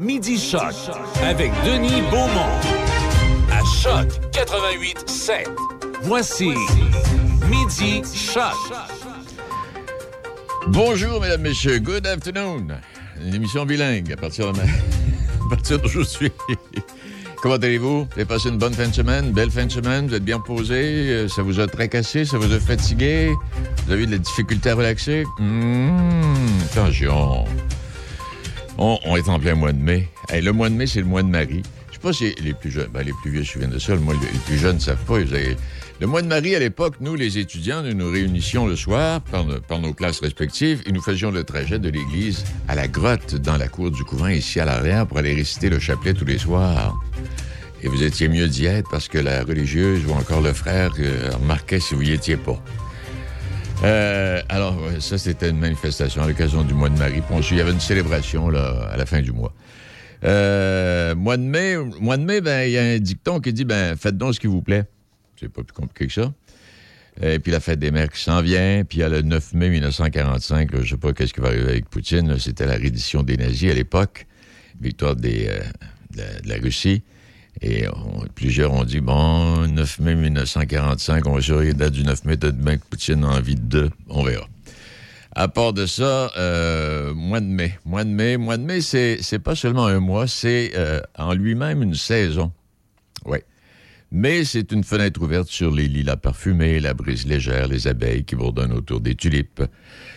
Midi Choc avec Denis Beaumont. À Choc 88 7. Voici Midi Choc. Bonjour, mesdames, messieurs. Good afternoon. Une émission bilingue à partir de à partir d'aujourd'hui. Comment allez-vous? Vous avez passé une bonne fin de semaine, belle fin de semaine, vous êtes bien posé, euh, ça vous a tracassé, ça vous a fatigué, vous avez eu de la difficulté à relaxer? Mmh, attention. On, est en plein mois de mai. Le mois de mai, c'est le mois de Marie. Je sais pas si les plus jeunes, ben, les plus vieux se souviennent de ça, le mois, les plus jeunes ne savent pas. Le mois de Marie, à l'époque, nous, les étudiants, nous nous réunissions le soir par, par, nos classes respectives et nous faisions le trajet de l'église à la grotte dans la cour du couvent, ici à l'arrière, pour aller réciter le chapelet tous les soirs. Et vous étiez mieux d'y être parce que la religieuse ou encore le frère euh, remarquait si vous y étiez pas. Euh, alors, ça, c'était une manifestation à l'occasion du mois de Marie. Il y avait une célébration là, à la fin du mois. Euh, mois de mai, mois de mai, ben, il y a un dicton qui dit ben, faites donc ce qui vous plaît. C'est pas plus compliqué que ça. Et puis la fête des mères qui s'en vient. Puis il y a le 9 mai 1945, là, je sais pas qu'est-ce qui va arriver avec Poutine. C'était la reddition des nazis à l'époque, victoire euh, de, la, Russie. Et plusieurs ont dit, bon, 9 mai 1945, on va surveiller la date du 9 mai, peut-être bien que Poutine a envie de... On verra. À part de ça, euh, mois de mai. Mois de mai, mois de mai, c'est, c'est pas seulement un mois, c'est euh, en lui-même une saison. Oui. Mais c'est une fenêtre ouverte sur les lilas parfumés, la brise légère, les abeilles qui bourdonnent autour des tulipes.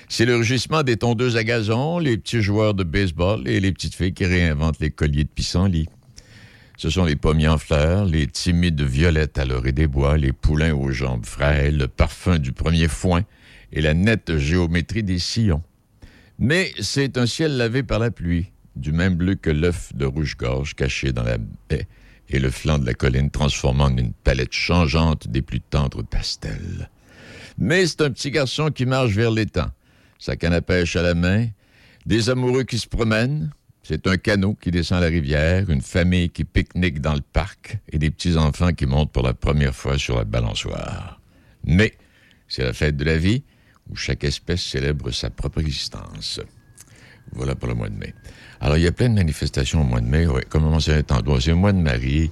C'est le rugissement des tondeuses à gazon, les petits joueurs de baseball et les petites filles qui réinventent les colliers de pissenlit. Ce sont les pommiers en fleurs, les timides violettes à l'orée des bois, les poulains aux jambes frêles, le parfum du premier foin et la nette géométrie des sillons. Mais c'est un ciel lavé par la pluie, du même bleu que l'œuf de rouge-gorge caché dans la baie et le flanc de la colline transformant en une palette changeante des plus tendres pastels. Mais c'est un petit garçon qui marche vers l'étang, sa canne à pêche à la main, des amoureux qui se promènent, c'est un canot qui descend la rivière, une famille qui pique-nique dans le parc et des petits-enfants qui montent pour la première fois sur la balançoire. Mais c'est la fête de la vie où chaque espèce célèbre sa propre existence. Voilà pour le mois de mai. Alors, il y a plein de manifestations au mois de mai. Oui, comme on mentionné tantôt, c'est le mois de Marie,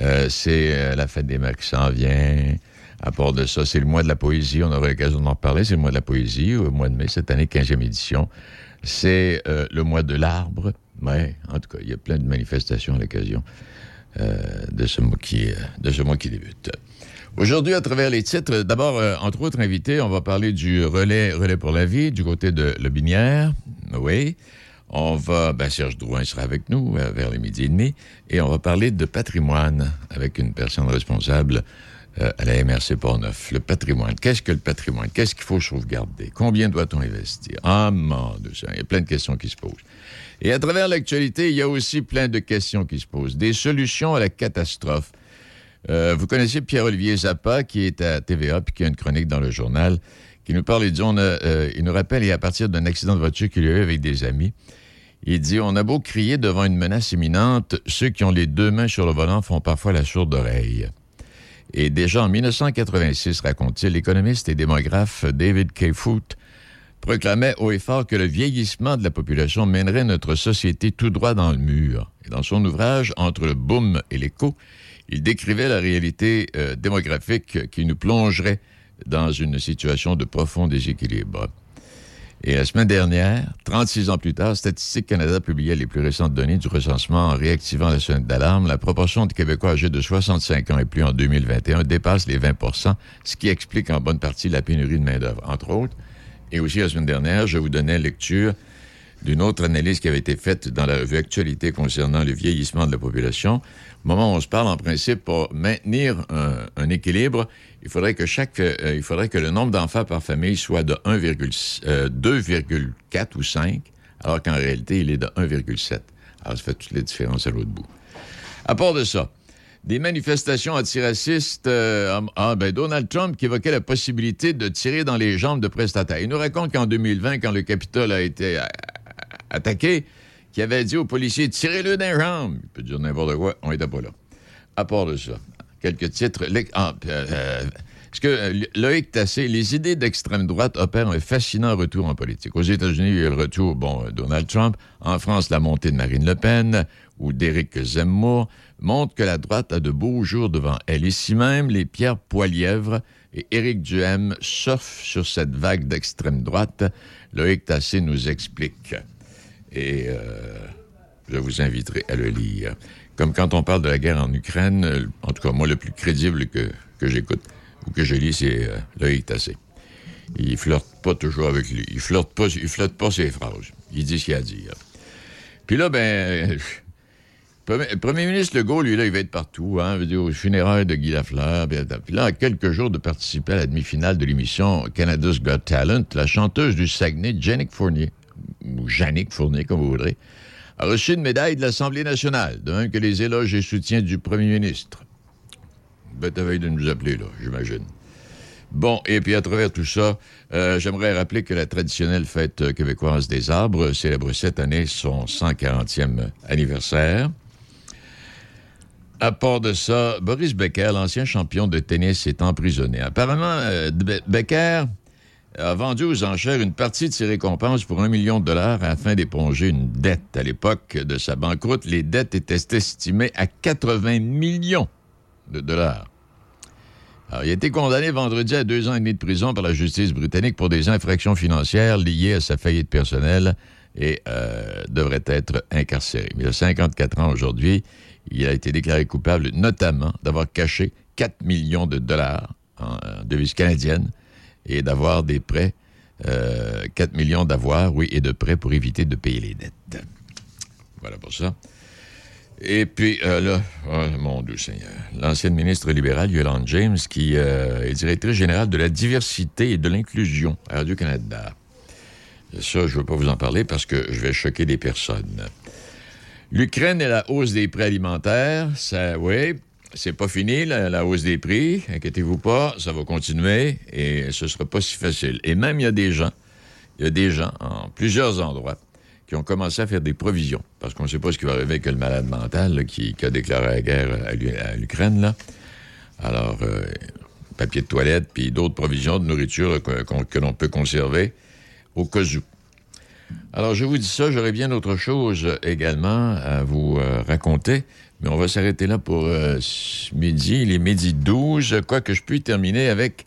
euh, c'est euh, la fête des mères qui s'en vient. À part de ça, c'est le mois de la poésie. On aura l'occasion d'en reparler. C'est le mois de la poésie, au mois de mai, cette année, 15e édition. C'est euh, le mois de l'arbre. Mais, en tout cas, il y a plein de manifestations à l'occasion euh, de, ce mois qui, de ce qui débute. Aujourd'hui, à travers les titres, d'abord, euh, entre autres invités, on va parler du relais, relais pour la vie du côté de Le Binière. Oui. On va, ben Serge Drouin sera avec nous euh, vers les midi et demi, et on va parler de patrimoine avec une personne responsable euh, à la MRC Portneuf. Le patrimoine. Qu'est-ce que le patrimoine? Qu'est-ce qu'il faut sauvegarder? Combien doit-on investir? Ah, mon Dieu, il y a plein de questions qui se posent. Et à travers l'actualité, il y a aussi plein de questions qui se posent. Des solutions à la catastrophe. Euh, vous connaissez Pierre-Olivier Zappa, qui est à TVA, puis qui a une chronique dans le journal, qui nous parle, il euh, il nous rappelle, et à partir d'un accident de voiture qu'il a eu avec des amis, il dit, on a beau crier devant une menace imminente, ceux qui ont les deux mains sur le volant font parfois la sourde oreille. Et déjà en 1986, raconte-t-il, l'économiste et démographe David K. Foote proclamait haut et fort que le vieillissement de la population mènerait notre société tout droit dans le mur. Et dans son ouvrage Entre le boom et l'écho, il décrivait la réalité euh, démographique qui nous plongerait dans une situation de profond déséquilibre. Et la semaine dernière, 36 ans plus tard, Statistique Canada publiait les plus récentes données du recensement en réactivant la sonnette d'alarme. La proportion de Québécois âgés de 65 ans et plus en 2021 dépasse les 20% ce qui explique en bonne partie la pénurie de main-d'œuvre, entre autres. Et aussi, la semaine dernière, je vous donnais lecture d'une autre analyse qui avait été faite dans la revue Actualité concernant le vieillissement de la population. Au moment où on se parle, en principe, pour maintenir un, équilibre, il faudrait que chaque, euh, il faudrait que le nombre d'enfants par famille soit de 2,4 euh, ou 5, alors qu'en réalité, il est de 1,7. Alors, ça fait toutes les différences à l'autre bout. À part de ça, des manifestations antiracistes. Euh, ah, Donald Trump qui évoquait la possibilité de tirer dans les jambes de prestataires. Il nous raconte qu'en 2020, quand le Capitole a été attaqué, qu'il avait dit aux policiers tirez-le dans les jambes. Il peut dire n'importe quoi, on n'était pas là. À part de ça, quelques titres. Ah, euh, que euh, Loïc Tassé, les idées d'extrême droite opèrent un fascinant retour en politique. Aux États-Unis, il y a le retour, bon, euh, Donald Trump. En France, la montée de Marine Le Pen ou d'Éric Zemmour montre que la droite a de beaux jours devant elle. Ici même, les Pierre Poilièvre et Éric Duhem surfent sur cette vague d'extrême droite. Loïc Tassé nous explique. Et euh, je vous inviterai à le lire. Comme quand on parle de la guerre en Ukraine, euh, en tout cas, moi, le plus crédible que, j'écoute ou que je lis, c'est euh, Loïc Tassé. Il flirte pas toujours avec lui. Il flirte pas, il flotte pas ses phrases. Il dit ce qu'il a à dire. Puis là, ben, le premier ministre Legault, lui, là, il va être partout, hein, au funérailles de Guy Lafleur. Puis là, à quelques jours de participer à la demi-finale de l'émission Canada's Got Talent, la chanteuse du Saguenay, Jannick Fournier, ou Jannick Fournier, comme vous voudrez, a reçu une médaille de l'Assemblée nationale, de même que les éloges et soutiens du premier ministre. Bête veille de nous appeler, là, j'imagine. Bon, et puis à travers tout ça, euh, j'aimerais rappeler que la traditionnelle fête québécoise des arbres célèbre cette année son 140e anniversaire. À part de ça, Boris Becker, l'ancien champion de tennis, est emprisonné. Apparemment, euh, Becker a vendu aux enchères une partie de ses récompenses pour un million de dollars afin d'éponger une dette. À l'époque de sa banqueroute, les dettes étaient estimées à 80 millions de dollars. Il a été condamné vendredi à deux ans et demi de prison par la justice britannique pour des infractions financières liées à sa faillite personnelle et euh, devrait être incarcéré. Il a 54 ans aujourd'hui. Il a été déclaré coupable notamment d'avoir caché 4 millions de dollars en, devises canadiennes et d'avoir des prêts, 4 euh, millions d'avoirs, oui, et de prêts pour éviter de payer les dettes. Voilà pour ça. Et puis euh, là, oh, mon Dieu Seigneur, l'ancienne ministre libérale, Yolande James, qui euh, est directrice générale de la diversité et de l'inclusion à Radio-Canada. Ça, je ne veux pas vous en parler parce que je vais choquer des personnes. L'Ukraine et la hausse des prix alimentaires, ça, oui, c'est pas fini, la, hausse des prix. Inquiétez-vous pas, ça va continuer et ce sera pas si facile. Et même, il y a des gens, il y a des gens en plusieurs endroits qui ont commencé à faire des provisions parce qu'on ne sait pas ce qui va arriver avec le malade mental qui, a déclaré la guerre à l'Ukraine, là. Alors, euh, papier de toilette, puis d'autres provisions de nourriture que l'on peut conserver au cas. Alors, je vous dis ça, j'aurais bien autre chose également à vous euh, raconter, mais on va s'arrêter là pour euh, midi, les midi 12, quoique je puis terminer avec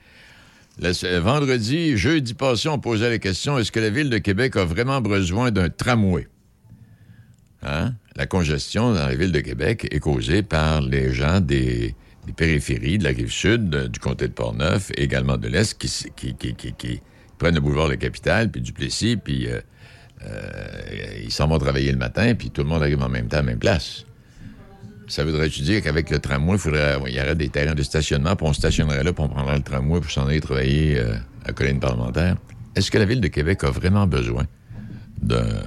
vendredi, jeudi passé, on posait la question est-ce que la ville de Québec a vraiment besoin d'un tramway? Hein? La congestion dans la ville de Québec est causée par les gens des, périphéries de la rive sud, du comté de Portneuf, et également de l'Est, qui, prennent le boulevard de la capitale, puis du Plessis, puis euh, euh, ils s'en vont travailler le matin, puis tout le monde arrive en même temps à la même place. Ça voudrait dire qu'avec le tramway, il, y aurait des terrains de stationnement, puis on stationnerait là, puis on prendrait le tramway pour s'en aller travailler euh, à colline parlementaire? Est-ce que la Ville de Québec a vraiment besoin d'un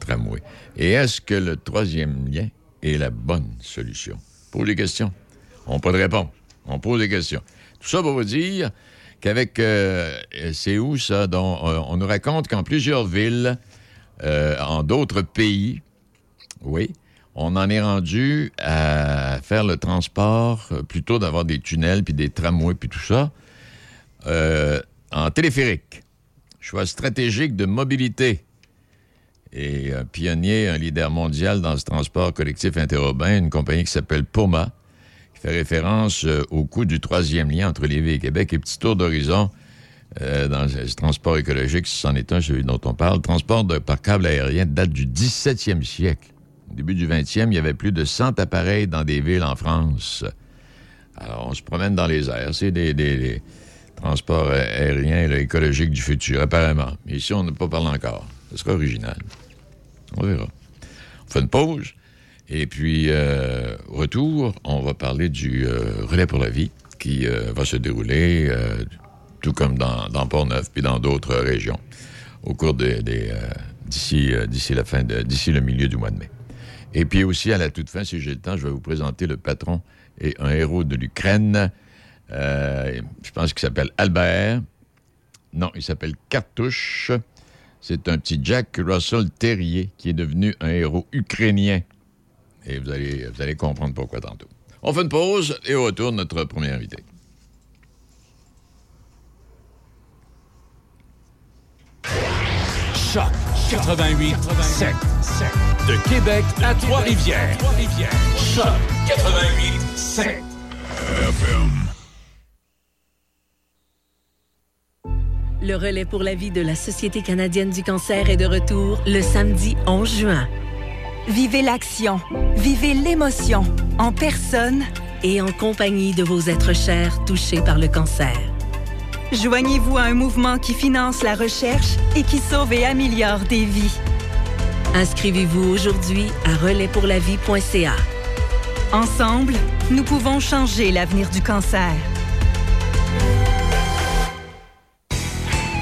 tramway? Et est-ce que le troisième lien est la bonne solution? Pose des questions. On pas de réponse. On pose des questions. Tout ça pour vous dire qu'avec... Euh, c'est où ça? dont on nous raconte qu'en plusieurs villes, euh, en d'autres pays, oui, on en est rendu à faire le transport, euh, plutôt d'avoir des tunnels, puis des tramways, puis tout ça, euh, en téléphérique. Choix stratégique de mobilité. Et un pionnier, un leader mondial dans ce transport collectif interurbain, une compagnie qui s'appelle Poma, qui fait référence au coût du troisième lien entre Lévis et Québec et petit tour d'horizon euh, dans le transport écologique, c'en est un, celui dont on parle. Le transport de, par câble aérien date du 17e siècle. Au début du 20e, il y avait plus de 100 appareils dans des villes en France. Alors, on se promène dans les airs. C'est des, transports aériens écologiques du futur, apparemment. Mais ici, on n'a pas parlé encore. Ce sera original. On verra. On fait une pause. Et puis, euh, retour, on va parler du euh, relais pour la vie qui va se dérouler tout comme dans, Port-Neuf, puis dans d'autres régions, au cours des, euh, d'ici, euh, d'ici la fin de, d'ici le milieu du mois de mai. Et puis aussi, à la toute fin, si j'ai le temps, je vais vous présenter le patron et un héros de l'Ukraine. Euh, je pense qu'il s'appelle Albert. Non, il s'appelle Cartouche. C'est un petit Jack Russell Terrier qui est devenu un héros ukrainien. Et vous allez, vous allez comprendre pourquoi tantôt. On fait une pause et au retour, notre premier invité. Choc 88 7. De Québec à Trois-Rivières. Choc 88 7. Le relais pour la vie de la Société canadienne du cancer est de retour le samedi 11 juin. Vivez l'action, vivez l'émotion, en personne et en compagnie de vos êtres chers touchés par le cancer. Joignez-vous à un mouvement qui finance la recherche et qui sauve et améliore des vies. Inscrivez-vous aujourd'hui à relaispourlavie.ca. Ensemble, nous pouvons changer l'avenir du cancer.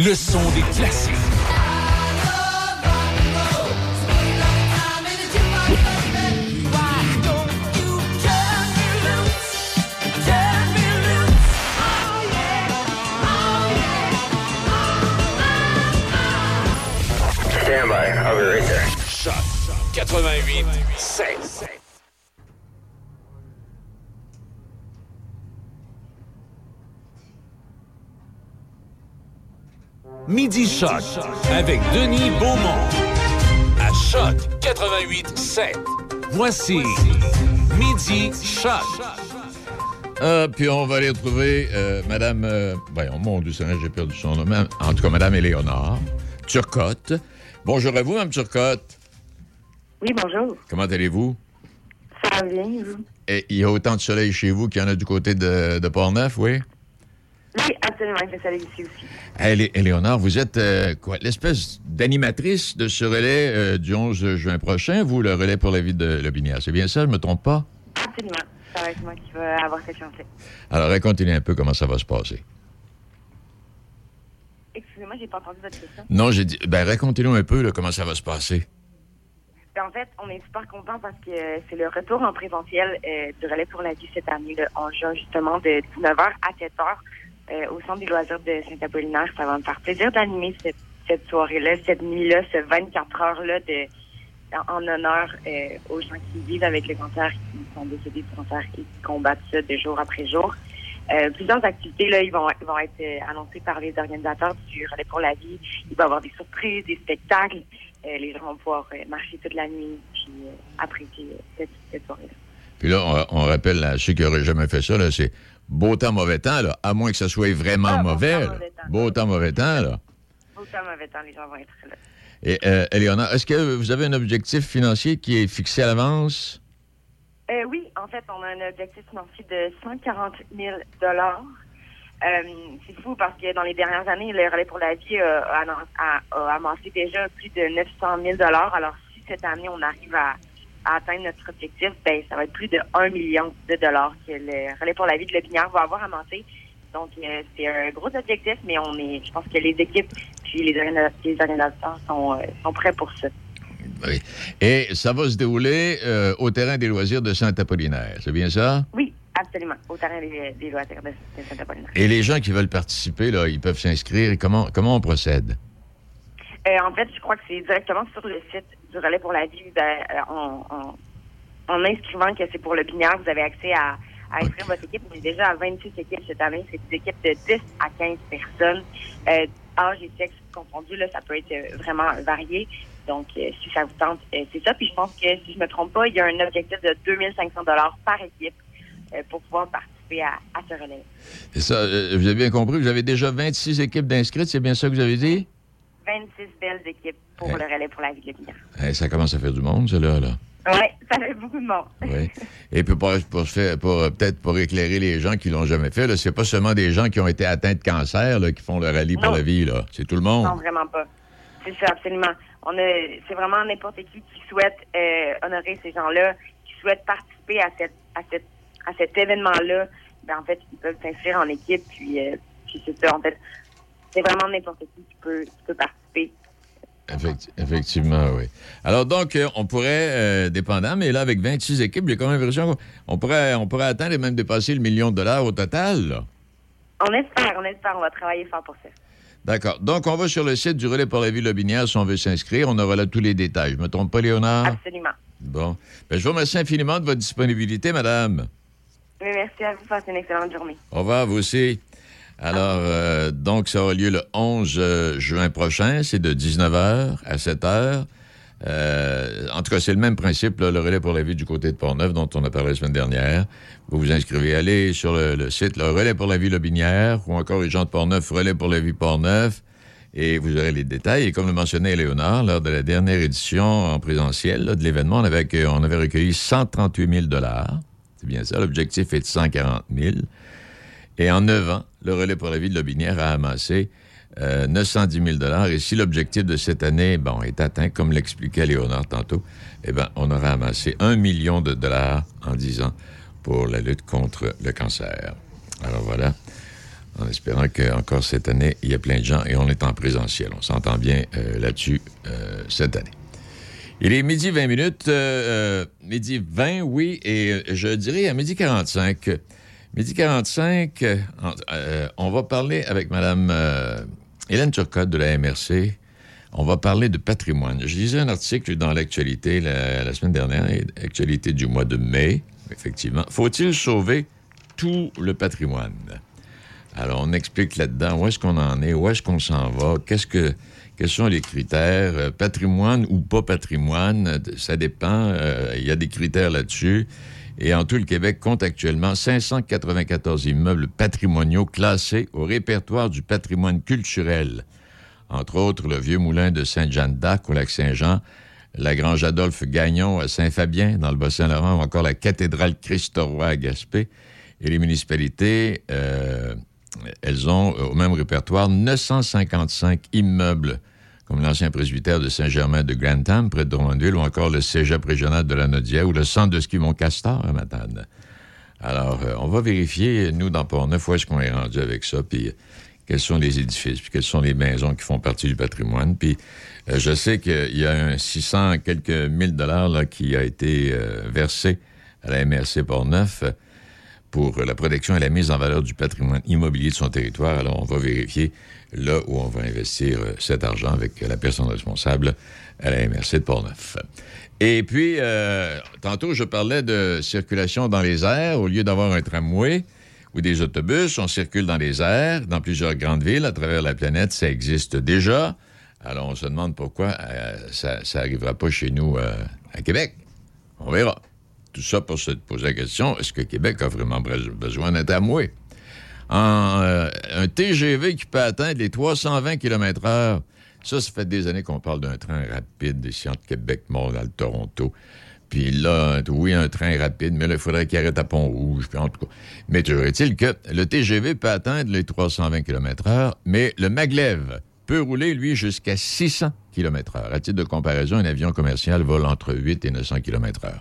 Le son des classiques. Stand by. I'll be right there. Choc 88 7. Midi Choc avec Denis Beaumont. À Choc 88 7. Voici Midi Choc. Ah, puis on va aller retrouver euh, Madame... Euh, voyons, mon Dieu, j'ai perdu son nom. mais En tout cas, Madame Éléonore Turcotte. Bonjour à vous, Mme Turcotte. Oui, bonjour. Comment allez-vous? Ça va bien, vous? Et il y a autant de soleil chez vous qu'il y en a du côté de, de Port-Neuf, oui? Oui, absolument, il fait soleil ici aussi. Hey, Éléonore, vous êtes euh, quoi, l'espèce d'animatrice de ce relais euh, du 11 juin prochain, vous, le relais pour la vie de Lobinière. C'est bien ça, je me trompe pas? Absolument. Ça va être moi qui va avoir cette chance-là. Alors, racontez-nous un peu comment ça va se passer. Excusez-moi, j'ai pas entendu votre question. Non, j'ai dit, ben racontez-nous un peu là, comment ça va se passer. Ben, en fait, on est super contents parce que euh, c'est le retour en présentiel euh, du relais pour la vie cette année, le 11 juin, justement, de 19h à 7h euh, au Centre des loisirs de Saint-Apollinaire. Ça va me faire plaisir d'animer cette, soirée-là, cette nuit-là, ce 24 heures-là de en, honneur euh, aux gens qui vivent avec le cancer, qui sont décédés du cancer et qui combattent ça de jour après jour. Euh, plusieurs activités là, ils vont, vont être annoncées par les organisateurs du Relais pour la vie. Il va y avoir des surprises, des spectacles. Les gens vont pouvoir marcher toute la nuit puis apprécier cette, soirée-là. Puis là, on, rappelle ceux qui n'auraient jamais fait ça, c'est beau temps, mauvais temps, là, à moins que ça soit vraiment Ah, beau mauvais. temps, temps. Beau temps, mauvais temps, là. Autant mauvais temps, les gens vont être là. Et, euh, est-ce que vous avez un objectif financier qui est fixé à l'avance? Euh, oui, en fait, on a un objectif financier de 140 000 euh, C'est fou parce que dans les dernières années, le Relais pour la vie a, a- a amassé déjà plus de 900 000 Alors, si cette année, on arrive à, à atteindre notre objectif, ben, ça va être plus de 1 million de dollars que le Relais pour la vie de Lépinière va avoir amassé. Donc, euh, c'est un gros objectif, mais on est, je pense que les équipes puis les, organisa- les organisateurs sont, euh, sont prêts pour ça. Oui. Et ça va se dérouler euh, au terrain des loisirs de Saint-Apollinaire, c'est bien ça? Oui, absolument, au terrain des, des loisirs de, de Saint-Apollinaire. Et les gens qui veulent participer, là, ils peuvent s'inscrire. Comment, comment on procède? En fait, je crois que c'est directement sur le site du Relais pour la vie. Ben, euh, en, en- en inscrivant que c'est pour le binaire, vous avez accès à, à inscrire votre équipe. On est déjà à 26 équipes cette année. C'est des équipes de 10 à 15 personnes. Euh, âge et sexe confondus, là, ça peut être euh, vraiment varié. Donc, euh, si ça vous tente, euh, c'est ça. Puis je pense que, si je me trompe pas, il y a un objectif de 2500 par équipe pour pouvoir participer à, à ce relais. C'est ça, vous avez bien compris, vous avez déjà 26 équipes d'inscrites, c'est bien ça que vous avez dit? 26 belles équipes pour le relais pour la vie de binaire. Eh, ça commence à faire du monde, ça, là. là. Oui, ça fait beaucoup de monde. Oui. Et puis pour, pour peut-être pour éclairer les gens qui l'ont jamais fait, c'est pas seulement des gens qui ont été atteints de cancer là, qui font le rallye pour la vie, là. C'est tout le monde. Non, vraiment pas. C'est ça, absolument. On c'est vraiment n'importe qui qui souhaite euh, honorer ces gens-là, qui souhaite participer à cette, à cette, à cet événement-là. Ben, en fait, ils peuvent s'inscrire en équipe, puis, euh, puis c'est ça. En fait, c'est vraiment n'importe qui qui peut participer. Effecti- effectivement, oui. Alors, donc, euh, on pourrait, euh, dépendant, mais là, avec 26 équipes, j'ai quand même l'impression qu'on pourrait, on pourrait atteindre et même dépasser le million de dollars au total. là. On espère, on espère, on va travailler fort pour ça. D'accord. Donc, on va sur le site du Relais pour la vie Lobinière si on veut s'inscrire. On aura là tous les détails. Je me trompe pas, Léonard? Absolument. Bon. Ben, je vous remercie infiniment de votre disponibilité, madame. Mais merci à vous, passez une excellente journée. Au revoir, vous aussi. Alors, euh, donc, ça aura lieu le 11 euh, juin prochain. C'est de 19h à 7h. Euh, en tout cas, c'est le même principe, le relais pour la vie du côté de Portneuf, dont on a parlé la semaine dernière. Vous vous inscrivez, allez sur le, site, le relais pour la vie Lobinière, ou encore les gens de Portneuf, relais pour la vie Portneuf, et vous aurez les détails. Et comme le mentionnait Léonard, lors de la dernière édition en présentiel de l'événement, on avait, accueilli- on avait recueilli 138 000 C'est bien ça. L'objectif est de 140 000 et en neuf ans, le relais pour la vie de Lobinière a amassé euh, 910 000 Et si l'objectif de cette année, bon, est atteint, comme l'expliquait Léonard tantôt, eh bien, on aura amassé un million de dollars en 10 ans pour la lutte contre le cancer. Alors voilà, en espérant qu'encore cette année, il y a plein de gens et on est en présentiel. On s'entend bien euh, là-dessus euh, cette année. Il est midi 20 minutes, euh, euh, midi 20, oui, et euh, je dirais à midi 45. Midi 45, euh, euh, on va parler avec Mme euh, Hélène Turcotte de la MRC. On va parler de patrimoine. Je lisais un article dans l'actualité la, semaine dernière, actualité du mois de mai, effectivement. Faut-il sauver tout le patrimoine? Alors, on explique là-dedans où est-ce qu'on en est, où est-ce qu'on s'en va, qu'est-ce que, quels sont les critères, patrimoine ou pas patrimoine, ça dépend. Il y a des critères là-dessus. Et en tout, le Québec compte actuellement 594 immeubles patrimoniaux classés au répertoire du patrimoine culturel. Entre autres, le vieux moulin de Sainte-Jeanne d'Arc au lac Saint-Jean, la grange Adolphe Gagnon à Saint-Fabien, dans le Bas-Saint-Laurent, ou encore la cathédrale Christ-Roi à Gaspé. Et les municipalités, euh, elles ont euh, au même répertoire 955 immeubles, comme l'ancien presbytère de Saint-Germain de Grantham, près de Drummondville, ou encore le cégep régional de la Nodière, ou le centre de ski Mont-Castor à Matane. Alors, euh, on va vérifier, nous, dans Port-Neuf, où est-ce qu'on est rendu avec ça, puis euh, quels sont les édifices, puis quelles sont les maisons qui font partie du patrimoine. Puis, euh, je sais qu'il y a un 600 quelques mille dollars là, qui a été versé à la MRC Port-Neuf pour la protection et la mise en valeur du patrimoine immobilier de son territoire. Alors, on va vérifier là où on va investir euh, cet argent avec la personne responsable à la MRC de Portneuf. Et puis, euh, tantôt, je parlais de circulation dans les airs. Au lieu d'avoir un tramway ou des autobus, on circule dans les airs, dans plusieurs grandes villes à travers la planète. Ça existe déjà. Alors, on se demande pourquoi euh, ça n'arrivera pas chez nous à Québec. On verra. Ça pour se poser la question, est-ce que Québec a vraiment be- besoin d'un tramway? Euh, un TGV qui peut atteindre les 320 km h ça, ça fait des années qu'on parle d'un train rapide ici entre Québec, Montréal, Toronto. Puis là, oui, un train rapide, mais là, il faudrait qu'il arrête à Pont-Rouge. Puis en tout cas. Mais toujours est-il que le TGV peut atteindre les 320 km h mais le maglev peut rouler, lui, jusqu'à 600 km h À titre de comparaison, un avion commercial vole entre 8 et 900 km h.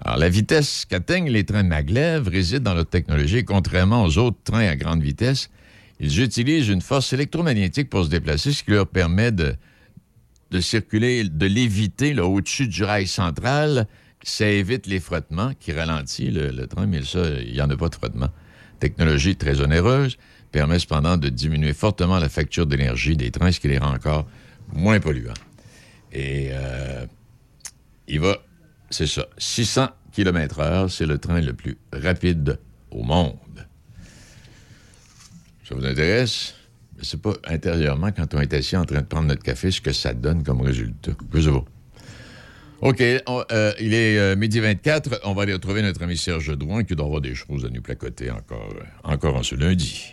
Alors, la vitesse qu'atteignent les trains maglev réside dans leur technologie. Contrairement aux autres trains à grande vitesse, ils utilisent une force électromagnétique pour se déplacer, ce qui leur permet de, de circuler, de l'éviter au-dessus du rail central. Ça évite les frottements qui ralentissent le, le train, mais ça, il n'y en a pas de frottement. Technologie très onéreuse, permet cependant de diminuer fortement la facture d'énergie des trains, ce qui les rend encore moins polluants. Et euh, il va, c'est ça, 600 km heure, c'est le train le plus rapide au monde. Ça vous intéresse? Je sais pas, intérieurement, quand on est assis en train de prendre notre café, ce que ça donne comme résultat. Sais pas. OK, euh, il est euh, midi 24. On va aller retrouver notre ami Serge Drouin qui doit avoir des choses à nous placoter encore, encore en ce lundi.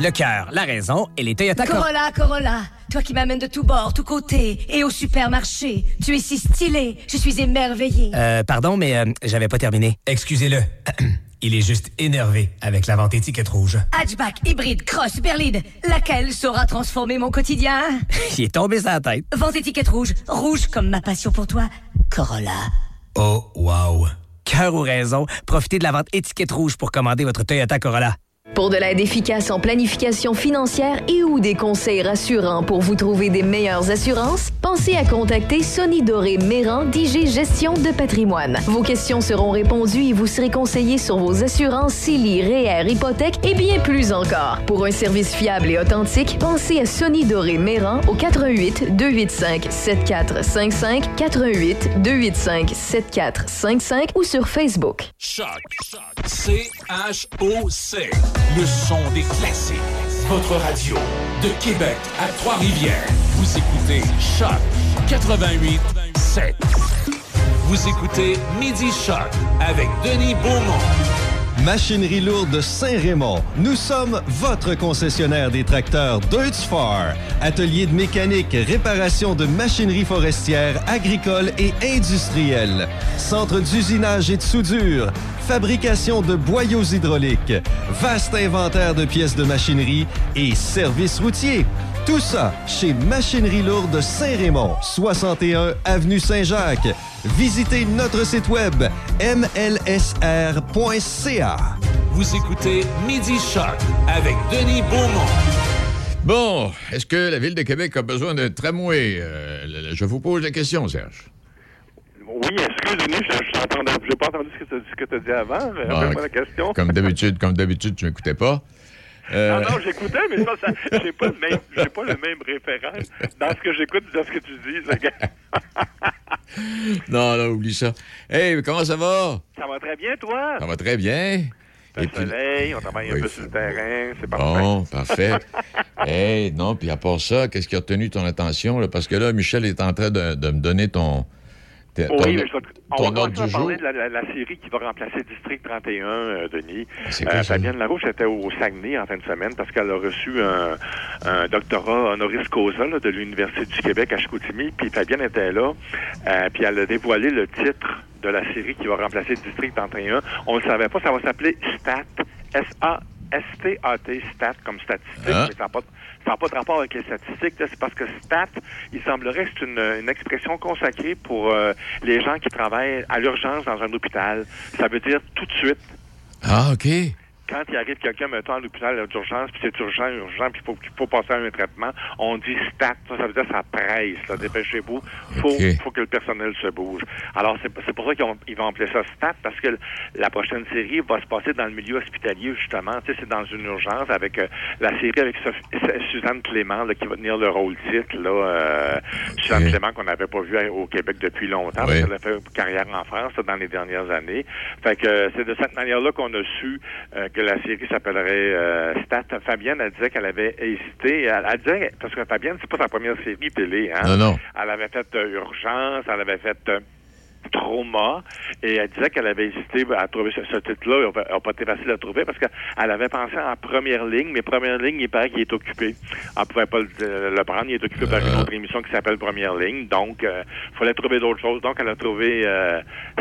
Le cœur, la raison et les Toyota Corolla, Corolla, toi qui m'amènes de tous bords, tous côtés et au supermarché. Tu es si stylé, je suis émerveillé. Euh, pardon, mais euh, j'avais pas terminé. Excusez-le. Il est juste énervé avec la vente étiquette rouge. Hatchback, hybride, cross, berline, laquelle saura transformer mon quotidien? Il est tombé sur la tête. Vente étiquette rouge, rouge comme ma passion pour toi. Corolla. Oh, wow. Cœur ou raison, profitez de la vente étiquette rouge pour commander votre Toyota Corolla. Pour de l'aide efficace en planification financière et ou des conseils rassurants pour vous trouver des meilleures assurances, pensez à contacter Sonny Doré Méran d'IG Gestion de patrimoine. Vos questions seront répondues et vous serez conseillé sur vos assurances CELI, REER, hypothèques et bien plus encore. Pour un service fiable et authentique, pensez à Sonny Doré Méran au 88 285 7455 88 285 7455 ou sur Facebook. Choc. C-H-O-C. Le son des classiques. Votre radio. De Québec à Trois-Rivières. Vous écoutez Choc 88 7. Vous écoutez Midi Choc avec Denis Beaumont. Machinerie lourde Saint-Raymond. Nous sommes votre concessionnaire des tracteurs Deutz-Fahr. Atelier de mécanique, réparation de machinerie forestière, agricole et industrielle. Centre d'usinage et de soudure. Fabrication de boyaux hydrauliques. Vaste inventaire de pièces de machinerie et services routiers. Tout ça chez Machinerie lourde Saint-Raymond, 61 Avenue Saint-Jacques. Visitez notre site web mlsr.ca. Vous écoutez Midi Choc avec Denis Beaumont. Bon, est-ce que la Ville de Québec a besoin d'un tramway? Euh, je vous pose la question, Serge. Oui, excuse-moi, je j'ai pas entendu ce que tu as dit avant. Bon, la question. Comme d'habitude, comme d'habitude, tu m'écoutais pas. Euh, Non, non, j'écoutais, mais ça, ça j'ai pas, le même- j'ai pas le même référent dans ce que j'écoute dans ce que tu dis. non, non, oublie ça. Hey, comment ça va? Ça va très bien, toi? Ça va très bien. Le Et puis- soleil, on travaille Oui, un peu sur le terrain, c'est parfait. Bon, parfait. hey, non, puis à part ça, qu'est-ce qui a retenu ton attention? là? Parce que là, Michel est en train de, de me donner ton, ton, Oui, mais je vais on va du parler de la, la- la série qui va remplacer District 31, euh, Denis. Quoi, ça? Fabienne Larouche était au Saguenay en fin de semaine parce qu'elle a reçu un, un doctorat honoris causa là, de l'Université du Québec à Chicoutimi. Puis Fabienne était là, euh, puis elle a dévoilé le titre de la série qui va remplacer District 31. On ne le savait pas, ça va s'appeler STAT, S-A-S-T-A-T, STAT comme statistique, Ah. mais ça n'a pas, ça pas de rapport avec les statistiques. C'est parce que STAT, il semblerait que c'est une, une expression consacrée pour euh, les gens qui travaillent à l'urgence dans un hôpital. Ça veut dire tout de suite. Ah, OK. Quand il arrive quelqu'un, mettons, à l'hôpital d'urgence, puis c'est urgent, urgent, puis il faut, faut passer à un traitement, on dit stat. Ça, ça veut dire ça presse. là. Dépêchez-vous. faut, faut que le personnel se bouge. Alors, c'est c'est pour ça qu'ils ont- ils vont appeler ça stat, parce que la prochaine série va se passer dans le milieu hospitalier, justement. Tu sais, c'est dans une urgence avec euh, la série avec Sophie- Suzanne Clément, là, qui va tenir le rôle titre. Là, euh, Suzanne. Clément, qu'on n'avait pas vu au Québec depuis longtemps, Oui. parce qu'elle a fait carrière en France là, dans les dernières années. Fait que euh, c'est de cette manière-là qu'on a su euh, que la série s'appellerait euh, Stat. Fabienne, elle disait qu'elle avait hésité. Elle, elle disait, parce que Fabienne, c'est pas sa première série télé. Hein? Non, non. Elle avait fait euh, Urgence, elle avait fait... euh, Trauma et elle disait qu'elle avait hésité à trouver ce, ce titre-là. Il n'a pas été facile à trouver parce qu'elle avait pensé en première ligne, mais première ligne, il paraît qu'il est occupé. Elle ne pouvait pas le, le prendre. Il est occupé par une autre émission qui s'appelle Première ligne. Donc, il fallait trouver d'autres choses. Donc, elle a trouvé euh,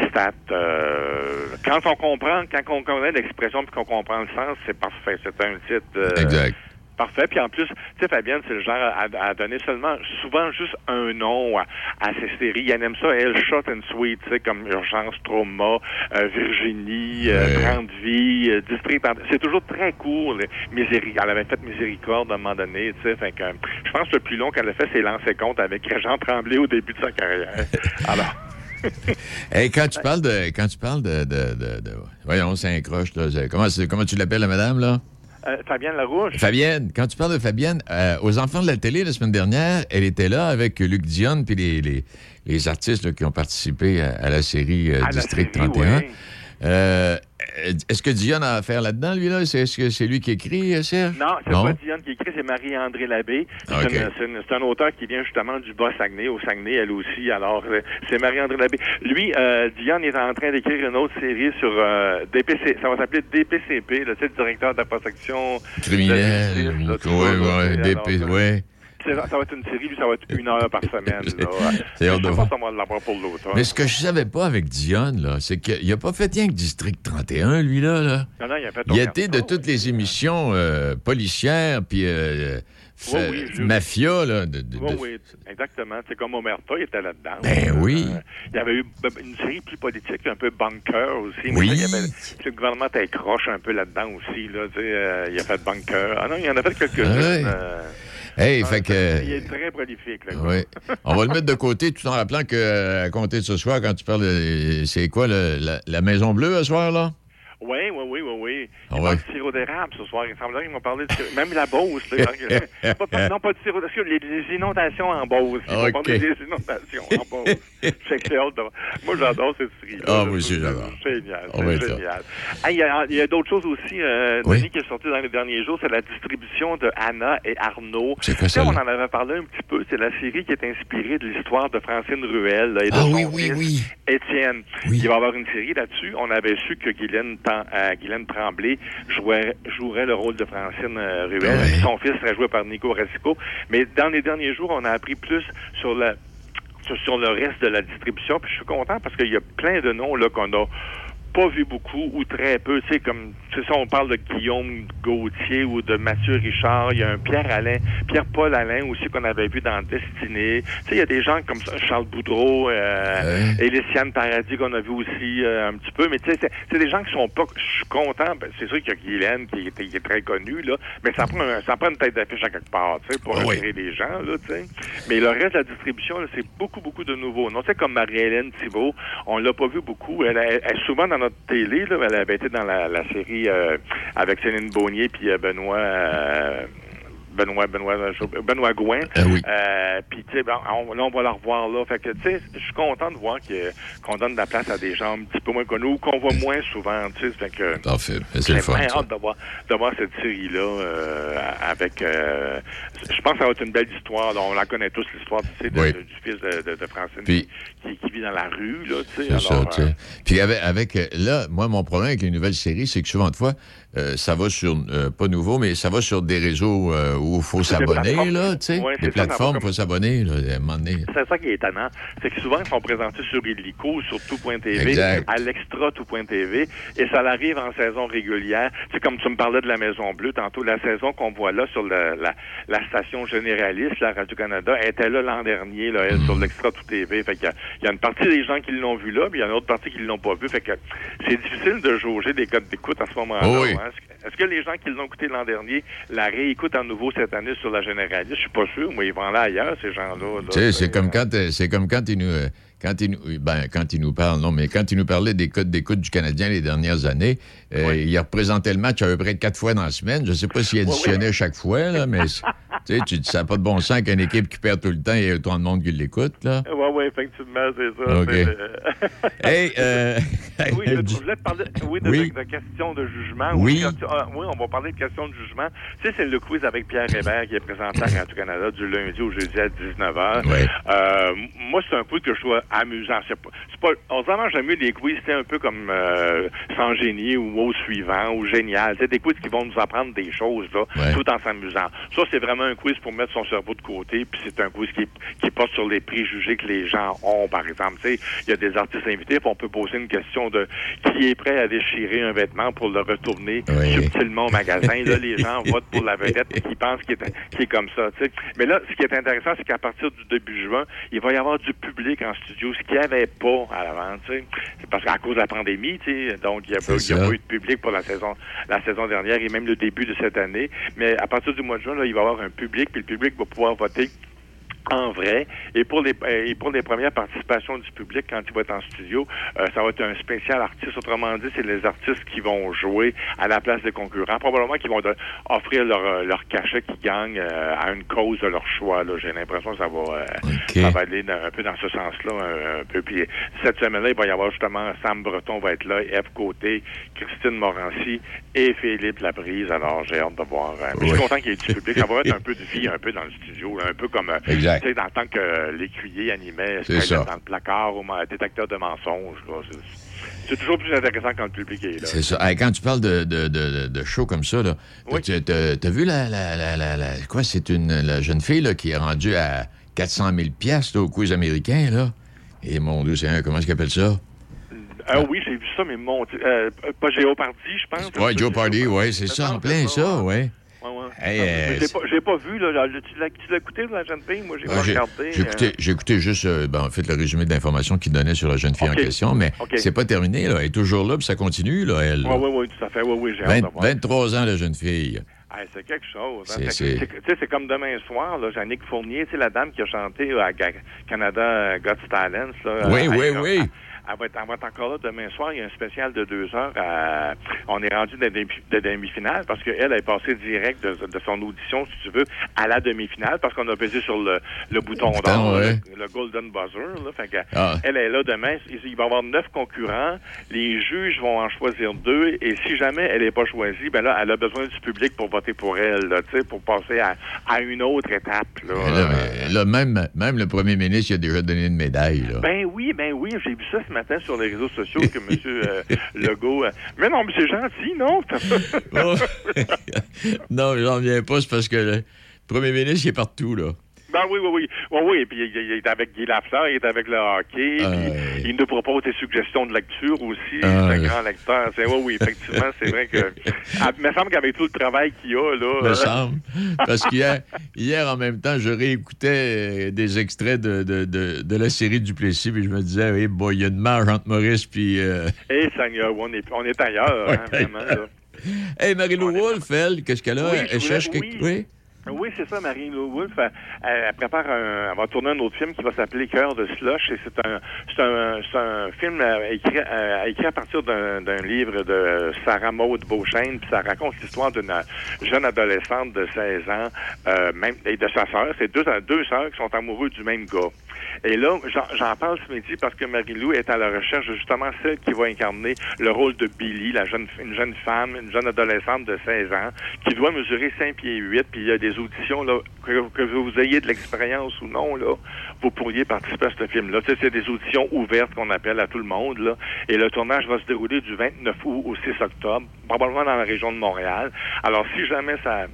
Stat. euh, quand on comprend, quand on connaît l'expression et qu'on comprend le sens, c'est parfait. C'est un titre. euh, Exact. Parfait. Puis en plus, tu sais, Fabienne, c'est le genre à, à donner seulement, souvent juste un nom à, à ses séries. Elle aime ça, elle, Shot and Sweet, tu sais, comme Urgence, Trauma, euh, Virginie, euh. 30 vies, euh, District. C'est toujours très court. les Miséri- Elle avait fait Miséricorde à un moment donné, tu sais. Fait que, je pense que le plus long qu'elle a fait, c'est Lancer compte avec Jean Tremblay au début de sa carrière. Alors. Hey, quand tu parles de. Quand tu parles de. de, de- de- voyons, c'est un croche, là. Comment, comment tu l'appelles, la madame, là? Euh, Fabienne Larouche. Fabienne, quand tu parles de Fabienne, euh, aux enfants de la télé la semaine dernière, elle était là avec Luc Dion puis les, les, les artistes là, qui ont participé à, à la série euh, À la District série, 31. oui. Euh, Est-ce que Dion a affaire là-dedans, lui, là? Est-ce que c'est lui qui écrit, euh, Serge? Non, c'est pas Diane qui écrit, c'est Marie-André Labbé. C'est Ah, c'est un auteur qui vient justement du Bas-Saguenay, au Saguenay, elle aussi. Alors, euh, c'est Marie-André Labbé. Lui, euh, Diane est en train d'écrire une autre série sur euh, DPC. Ça va s'appeler DPCP, le titre directeur de la protection Criminel. de la justice, là, tout Oui, oui, tu sais, DP, alors, oui. Ça va être une série, lui, ça va être une heure par semaine. C'est Je de voir. l'autre. Mais ce que je savais pas avec Dion, là, c'est qu'il a pas fait rien que District 31, lui, là. là. Non, non, il a fait Il était de toutes les émissions euh, policières, puis euh, Oui, oui, je- mafia, là. de- de- Oui, oui, exactement. C'est comme Omerta, il était là-dedans. Ben oui. Euh, il y avait eu une série plus politique, un peu bunker aussi. Oui. Mais ça, il y avait- le gouvernement était croche un peu là-dedans aussi. Là, euh, il a fait bunker. Ah non, il en a fait quelques-unes. Ouais. euh, Hey, ah, fait que. Il est très prolifique. Là, Oui. On va le mettre de côté tout en rappelant que, euh, à compter de ce soir, quand tu parles de. C'est quoi, le- la, la Maison Bleue, ce soir, là? Oui, oui, oui, oui, oui. Ah Il ouais. de sirop d'érable ce soir. Il semblerait qu'ils m'ont parlé de Même la Beauce. Là, pas, pas- non, pas de sirop d'érable. Les, les inondations en Beauce. Ils m'ont Ok. parlé des inondations en Beauce. Moi, j'adore cette série-là. Ah, moi aussi, j'adore. Génial. C'est génial. Ah, Il y a, d'autres choses aussi, euh, Oui. Denis, qui est sorti dans les derniers jours. C'est la distribution de Anna et Arnaud. C'est quoi ça, On en avait parlé un petit peu. C'est la série qui est inspirée de l'histoire de Francine Ruel là, et de Ah son oui, oui, fils, oui. Étienne. Il va y avoir une série là-dessus. On avait su que Guylaine, euh, Guylaine Tremblay jouerait, jouerait le rôle de Francine euh, Ruel. Son fils serait joué par Nico Rasico. Mais dans les derniers jours, on a appris plus sur la sur, sur le reste de la distribution. Puis je suis content parce qu'il y a plein de noms là qu'on a pas vu beaucoup ou très peu. Tu sais, comme c'est ça, on parle de Guillaume Gauthier ou de Mathieu Richard. Il y a un Pierre Alain, Pierre-Paul Alain aussi qu'on avait vu dans Destinée. Tu sais, il y a des gens comme ça, Charles Boudreau, euh, Éliciane Paradis qu'on a vu aussi euh, un petit peu. Mais tu sais, c'est- c'est des gens qui sont pas. Je suis content. Ben, c'est sûr qu'il y a Guylaine qui, est- qui est très connu là, mais ça prend un- ça prend une tête d'affiche à quelque part, tu sais, pour Ah attirer les gens là, tu sais. Mais le reste de la distribution, c'est beaucoup beaucoup de nouveaux. Non, tu sais comme Marie-Hélène Thibault, on l'a pas vu beaucoup. Elle, elle- elle est souvent dans notre télé là, elle avait été dans la, série euh, avec Céline Beaunier puis euh, Benoît. euh, Benoît, Benoît, Benoît Gouin. Euh, Puis, tu sais, ben, là, on va la revoir là. Fait que, tu sais, je suis content de voir qu'on donne de la place à des gens un petit peu moins connus ou qu'on voit moins souvent, tu sais. Fait que. Parfait. C'est le J'ai fun. hâte de voir, de voir cette série-là euh, avec... euh, je pense que ça va être une belle histoire. là. on la connaît tous, l'histoire tu sais, de- Oui. de- du fils de, de, de Francine qui, qui vit dans la rue. Là, tu sais. C'est ça, tu sais. Puis avec, avec, là, moi, mon problème avec les nouvelles séries, c'est que souvent de fois, euh, ça va sur, euh, pas nouveau, mais ça va sur des réseaux euh, où il faut s'abonner, là, tu sais. Des plateformes, il faut s'abonner, là, à un moment donné. C'est ça qui est étonnant. C'est que souvent, ils sont présentés sur Illico, sur tout.tv, Exact. à l'extra tout.tv, et ça arrive en saison régulière. C'est comme tu me parlais de la Maison Bleue tantôt, la saison qu'on voit là sur le- la, la station généraliste, la Radio-Canada, elle était là l'an dernier, là, elle, sur l'extra tout.tv. Fait qu'il y y a une partie des gens qui l'ont vu là, puis il y a une autre partie qui l'ont pas vu. Fait que c'est difficile de jauger des codes d'écoute à ce moment-là. Oh oui. hein. Est-ce que- les gens qui l'ont écouté l'an dernier la réécoutent à nouveau cette année sur la généraliste? Je suis pas sûr. Moi, ils vont là ailleurs, ces gens-là. là. Tu sais, c'est comme quand, euh, c'est comme quand il nous, euh, quand il nous, ben, quand il nous parle, non, mais quand il nous parlait des codes d'écoute du Canadien les dernières années, euh, il représentait le match à peu près quatre fois dans la semaine. Je ne sais pas s'il additionnait chaque fois, là, mais tu sais, tu dis, ça n'a pas de bon sens qu'une équipe qui perd tout le temps, il y ait autant de monde qui l'écoute. Oui, oui, effectivement, c'est ça. OK. Euh, Hey, euh, oui, je, je voulais te parler oui, de, Oui. de- de questions de jugement. Oui. ah, oui, on va parler de questions de jugement. Tu sais, c'est le quiz avec Pierre Hébert qui est présenté à Radio-Canada du lundi au jeudi à 19h. Ouais. Euh, moi, c'est un quiz que je trouve amusant. C'est pas, pas, on vraiment j'aime mieux les quiz, c'est un peu comme euh, sans génie ou au suivant ou génial. C'est des quiz qui vont nous apprendre des choses là, Ouais. tout en s'amusant. Ça, c'est vraiment un quiz pour mettre son cerveau de côté, puis c'est un quiz qui, qui porte sur les préjugés que les gens ont, par exemple. Tu sais, il y a des artistes invités, puis on peut poser une question de qui est prêt à déchirer un vêtement pour le retourner Oui. subtilement au magasin. Là, les gens votent pour la vedette qui pensent qu'il est, est comme ça. Mais là, ce qui est intéressant, c'est qu'à partir du début juin, il va y avoir du public en studio, ce qu'il n'y avait pas à l'avant. C'est parce qu'à cause de la pandémie, donc il n'y a, pas- a eu de public pour la saison, la saison dernière et même le début de cette année. Mais à partir du mois de juin, là, il va y avoir un public, puis le public va pouvoir voter en vrai. Et pour les et pour les premières participations du public quand il va être en studio, euh, ça va être un spécial artiste. Autrement dit, c'est les artistes qui vont jouer à la place des concurrents. Probablement qu'ils vont de- offrir leur, euh, leur cachet qui gagne euh, à une cause de leur choix. J'ai l'impression que ça va, euh, ça va aller dans- un peu dans ce sens-là. Un, un peu. Puis cette semaine-là, il va y avoir justement Sam Breton va être là, Eve Côté, Christine Morancy et Philippe Laprise. Alors j'ai hâte de voir. euh, mais Je suis content qu'il y ait du public. Ça va être un peu de vie un peu dans le studio, là, un peu comme euh, Exact. tu sais, dans le temps que euh, l'écuyer animait ça. dans le placard ou un détecteur de mensonges. C'est- toujours plus intéressant quand le public est là. C'est ça. Hey, quand tu parles de, de, de, de show comme ça, là, tu as, vu la, la, la, la, la- Quoi, c'est une la jeune fille là, qui est rendue à 400 000 piastres, là, au quiz américain, là. Et mon Dieu, c'est un... Comment est-ce qu'ils appellent ça? Ah oui, j'ai vu ça, mais mon Dieu, euh, pas Géopardy, je pense. Ouais, Joe Party, ouais, c'est ça, en plein ça, ouais. Ouais, ouais. Hey, Ah, euh, j'ai pas, vu, là. là, Tu l'as, écouté, la jeune fille? Moi, j'ai Ah, pas regardé. j'ai écouté, euh, écouté juste, euh, ben, en fait, le résumé d'informations qu'il donnait sur la jeune fille en question, mais Ok. c'est pas terminé, là. Elle est toujours là, puis ça continue, là, elle. Oui, oui, oui, tout à fait. Oui, oui, j'ai hâte 20 de voir. 23 ans, la jeune fille. C'est quelque chose. hein. C'est- comme demain soir, là, Jannick Fournier, la dame qui a chanté à Canada Got Talents. Là, Oui, oui, oui. Elle va être, elle va être encore là demain soir. Il y a un spécial de deux heures. à- on est rendu de, demi- de demi-finale parce qu'elle est passée direct de, de son audition, si tu veux, à la demi-finale parce qu'on a pesé sur le, le bouton d'or, ouais. le, le Golden Buzzer. Là, fait que Ah. Elle est là demain. Il va y avoir neuf concurrents. Les juges vont en choisir deux. Et si jamais elle n'est pas choisie, ben là, elle a besoin du public pour voter pour elle, là, tu sais, pour passer à, à une autre étape. Là. Là, même, même le premier ministre, il a déjà donné une médaille, là. Ben oui, ben oui, j'ai vu ça ce matin sur les réseaux sociaux que M. euh, Legault. euh, mais non, mais c'est gentil, non? Oh. non, j'en viens pas, c'est parce que le premier ministre, il est partout, là. Ben oui, oui, oui. Oui, oui, et puis il, il est avec Guy Lafleur, il est avec le hockey, puis il nous propose des suggestions de lecture aussi. c'est un Ah. grand lecteur. C'est, oui, oui, effectivement, c'est vrai que. Ah, Il me semble qu'avec tout le travail qu'il a, là. me euh, semble. Parce qu'hier, hier, en même temps, je réécoutais euh, des extraits de, de, de, de la série Duplessis, puis je me disais, oui, bon, il y a une marge entre Maurice puis... euh, Eh, Seigneur, on est, on est ailleurs, hein, vraiment, là. Hey, Marie-Lou Wolfe, elle, qu'est-ce qu'elle a? Oui, elle voulais- cherche quelque... oui. Oui? Oui, c'est ça, Marine Wolf. Elle, prépare un, elle va tourner un autre film qui va s'appeler Cœur de slush et c'est un, c'est un, c'est un film euh, écrit, euh, écrit à partir d'un, d'un livre de Sarah Maud Beauchesne, puis ça raconte l'histoire d'une jeune adolescente de 16 ans, euh, même et de sa sœur. C'est deux, deux sœurs qui sont amoureux du même gars. Et là, j'en, parle ce midi parce que Marie-Lou est à la recherche de justement celle qui va incarner le rôle de Billy, la jeune, une jeune femme, une jeune adolescente de 16 ans, qui doit mesurer 5 pieds 8, puis il y a des auditions, là, que, vous ayez de l'expérience ou non, là, vous pourriez participer à ce film-là. C'est des auditions ouvertes qu'on appelle à tout le monde, là. Et le tournage va se dérouler du 29 août au 6 octobre, probablement dans la région de Montréal. Alors, si jamais ça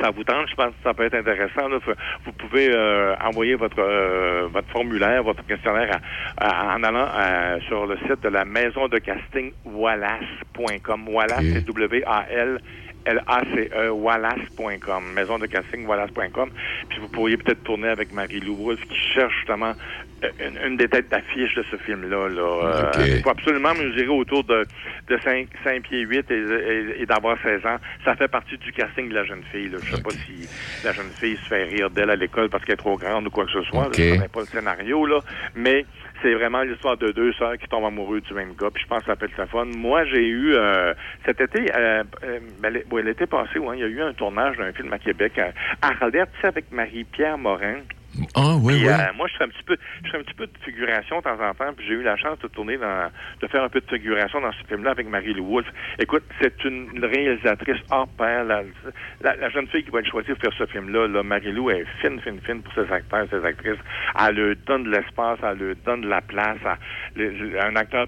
ça vous tente, je pense que ça peut être intéressant. là. Vous pouvez euh, envoyer votre euh, votre formulaire, votre questionnaire à- à- en allant euh, sur le site de la maison de casting wallace.com. Wallace, c'est W-A-L. L-A-C-E, wallace.com, maison de casting, wallace.com. Puis vous pourriez peut-être tourner avec Marie-Lou qui cherche justement une, une des têtes d'affiche de ce film-là. Là. Euh. Il faut absolument mesurer autour de, de 5, 5 pieds 8 et, et- et d'avoir 16 ans. Ça fait partie du casting de la jeune fille. Là. Je sais pas si la jeune fille se fait rire d'elle à l'école parce qu'elle est trop grande ou quoi que ce soit. Là. Je connais pas le scénario, là. Mais c'est vraiment l'histoire de deux sœurs qui tombent amoureuses du même gars. Puis je pense que ça peut être la fun. Moi, j'ai eu euh, cet été, euh, euh, ben, l'été passé, ouais, il y a eu un tournage d'un film à Québec, à Arlette, tu sais, avec Marie-Pierre Morin. Ah, oui, Puis, oui. euh, moi, je fais un petit peu, je fais un petit peu de figuration de temps en temps. Puis j'ai eu la chance de tourner dans, de faire un peu de figuration dans ce film-là avec Marie-Lou Wolfe. Écoute, c'est une réalisatrice hors pair. La, la, la jeune fille qui va être choisie pour faire ce film-là, là, Marie-Lou est fine, fine, fine pour ses acteurs, ses actrices. Elle leur donne de l'espace, elle leur donne de la place. Le- le- un acteur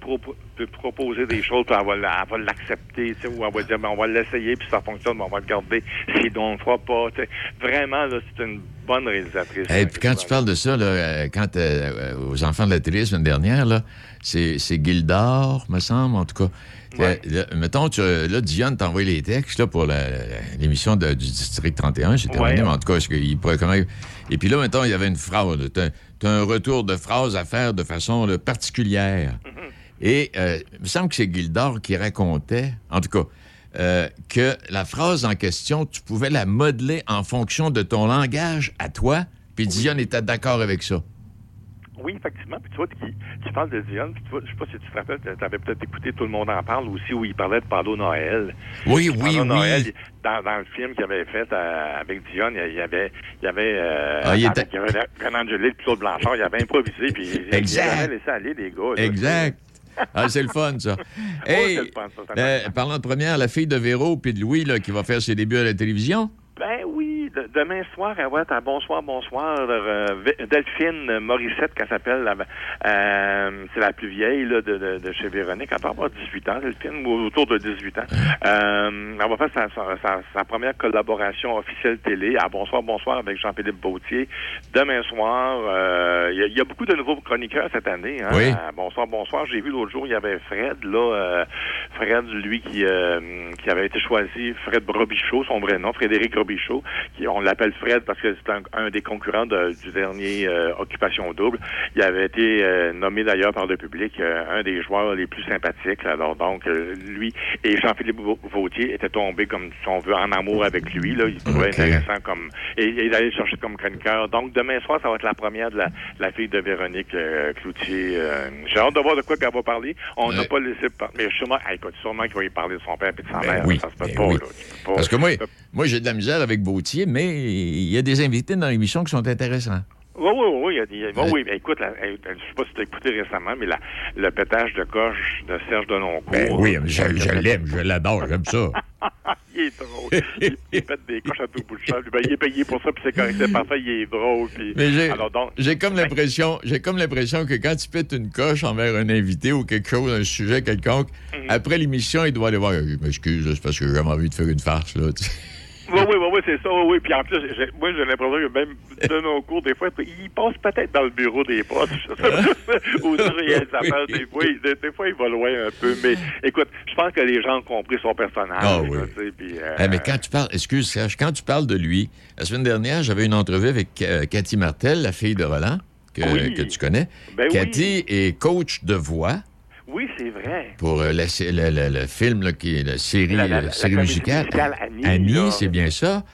peut- proposer des choses, puis elle va, l'accepter, tu ou elle va dire, ben, on va l'essayer, puis ça fonctionne, ben, on va le garder. Si on ne fera pas, tu. Vraiment, là, c'est une bonne réalisatrice. Et puis quand tu parles de ça, là, euh, quand euh, euh, aux enfants de la télé, la semaine dernière, là, c'est, c'est Gildor, me semble, en tout cas. Là, mettons, tu, là, Diane t'a envoyé les textes là, pour la- la- l'émission de- du District 31. C'est terminé, Ouais. mais en tout cas, est-ce qu'il pourrait quand même... Et puis là, mettons, il y avait une phrase. T'as, t'as un retour de phrase à faire de façon là, particulière. Mm-hmm. Et euh, il me semble que c'est Gildor qui racontait, en tout cas, euh, que la phrase en question, tu pouvais la modeler en fonction de ton langage à toi, puis Dion était d'accord avec ça. Oui, effectivement. Puis tu vois, tu, tu parles de Dion, puis tu vois, je sais pas si tu te rappelles, tu avais peut-être écouté Tout le monde en parle aussi, où il parlait de Palo Noël. Oui, oui, oui. Noël, dans, dans le film qu'il avait fait euh, avec Dion, il y avait, il y avait, euh, Ah, il avec- était- il y avait Renan Claude Blanchard, il avait improvisé, puis il- Exact. il avait laissé aller les gars. là. Exact. Ah, c'est le fun, ça. c'est Hey, le fun, ça, ça euh, parlant de première, la fille de Véro puis de Louis là, qui va faire ses débuts à la télévision? Ben oui, de- demain soir, elle va être à Bonsoir, Bonsoir. euh, Delphine Morissette, qu'elle s'appelle. euh, c'est la plus vieille là, de, de, de chez Véronique. Elle peut avoir 18 ans, Delphine, ou autour de 18 ans. Euh, elle va faire sa, sa, sa- sa première collaboration officielle télé à Bonsoir, Bonsoir avec Jean-Philippe Bautier. Demain soir, euh, il y, a- il y a beaucoup de nouveaux chroniqueurs cette année. Hein, Oui. à Bonsoir, Bonsoir. J'ai vu l'autre jour, il y avait Fred, là, Fred, lui, qui, qui avait été choisi, Fred Robichaud, son vrai nom, Frédéric Robichaud, qui, on l'appelle Fred parce que c'est un, un des concurrents de- du dernier euh, Occupation Double. Il avait été euh, nommé d'ailleurs par le public euh, un des joueurs les plus sympathiques. Alors donc, euh, lui et Jean-Philippe Vau- Vautier étaient tombés, comme si on veut, en amour avec lui. Là. Il trouvait intéressant comme... Et, il allait le chercher comme chroniqueur. Donc, demain soir, ça va être la première de la, la fille de Véronique euh, Cloutier. Euh, J'ai hâte de voir de quoi qu'elle va parler. On n'a pas laissé... par- Mais sûrement, écoute, sûrement qu'il va y parler de son père et de sa Ben mère. oui, Ça se ben pas, oui. là. Tu peux pas- Parce que moi, moi j'ai de la misère avec Bautier, mais il y a des invités dans l'émission qui sont intéressants. Oui, oui, oui. il y a des- a- Ouais. oui, ben, écoute, la- je ne sais pas si tu as écouté récemment, mais la, le pétage de coche de Serge Deloncourt. Ben oui, je, je l'aime, je l'adore, j'aime ça. il est drôle. il, il pète des coches à tout bout de champ. Ben, il est payé pour ça, puis c'est correct, c'est parfait, il est drôle. Puis... Mais j'ai, Alors donc, j'ai comme l'impression, j'ai comme l'impression que quand tu pètes une coche envers un invité ou quelque chose, un sujet quelconque, Mhm. après l'émission, il doit aller voir. Je m'excuse, c'est parce que j'ai envie de faire une farce là. Oui, oui, oui, oui, c'est ça, oui, oui. Puis en plus, moi, j'ai l'impression que même de nos cours, des fois, il passe peut-être dans le bureau des postes, je sais pas, ou des fois, il, des, fois, il va loin un peu. Mais écoute, je pense que les gens ont compris son personnage. Ah oui. puis, euh, Eh, mais quand tu parles, excuse Serge, quand tu parles de lui, la semaine dernière, j'avais une entrevue avec euh, Cathy Martel, la fille de Roland, que, Oui. que tu connais. Ben oui. Cathy est coach de voix Oui, c'est vrai. pour euh, la le, le- le film là, qui est la série, La- la- euh, série musicale. musicale Annie, c'est bien ça.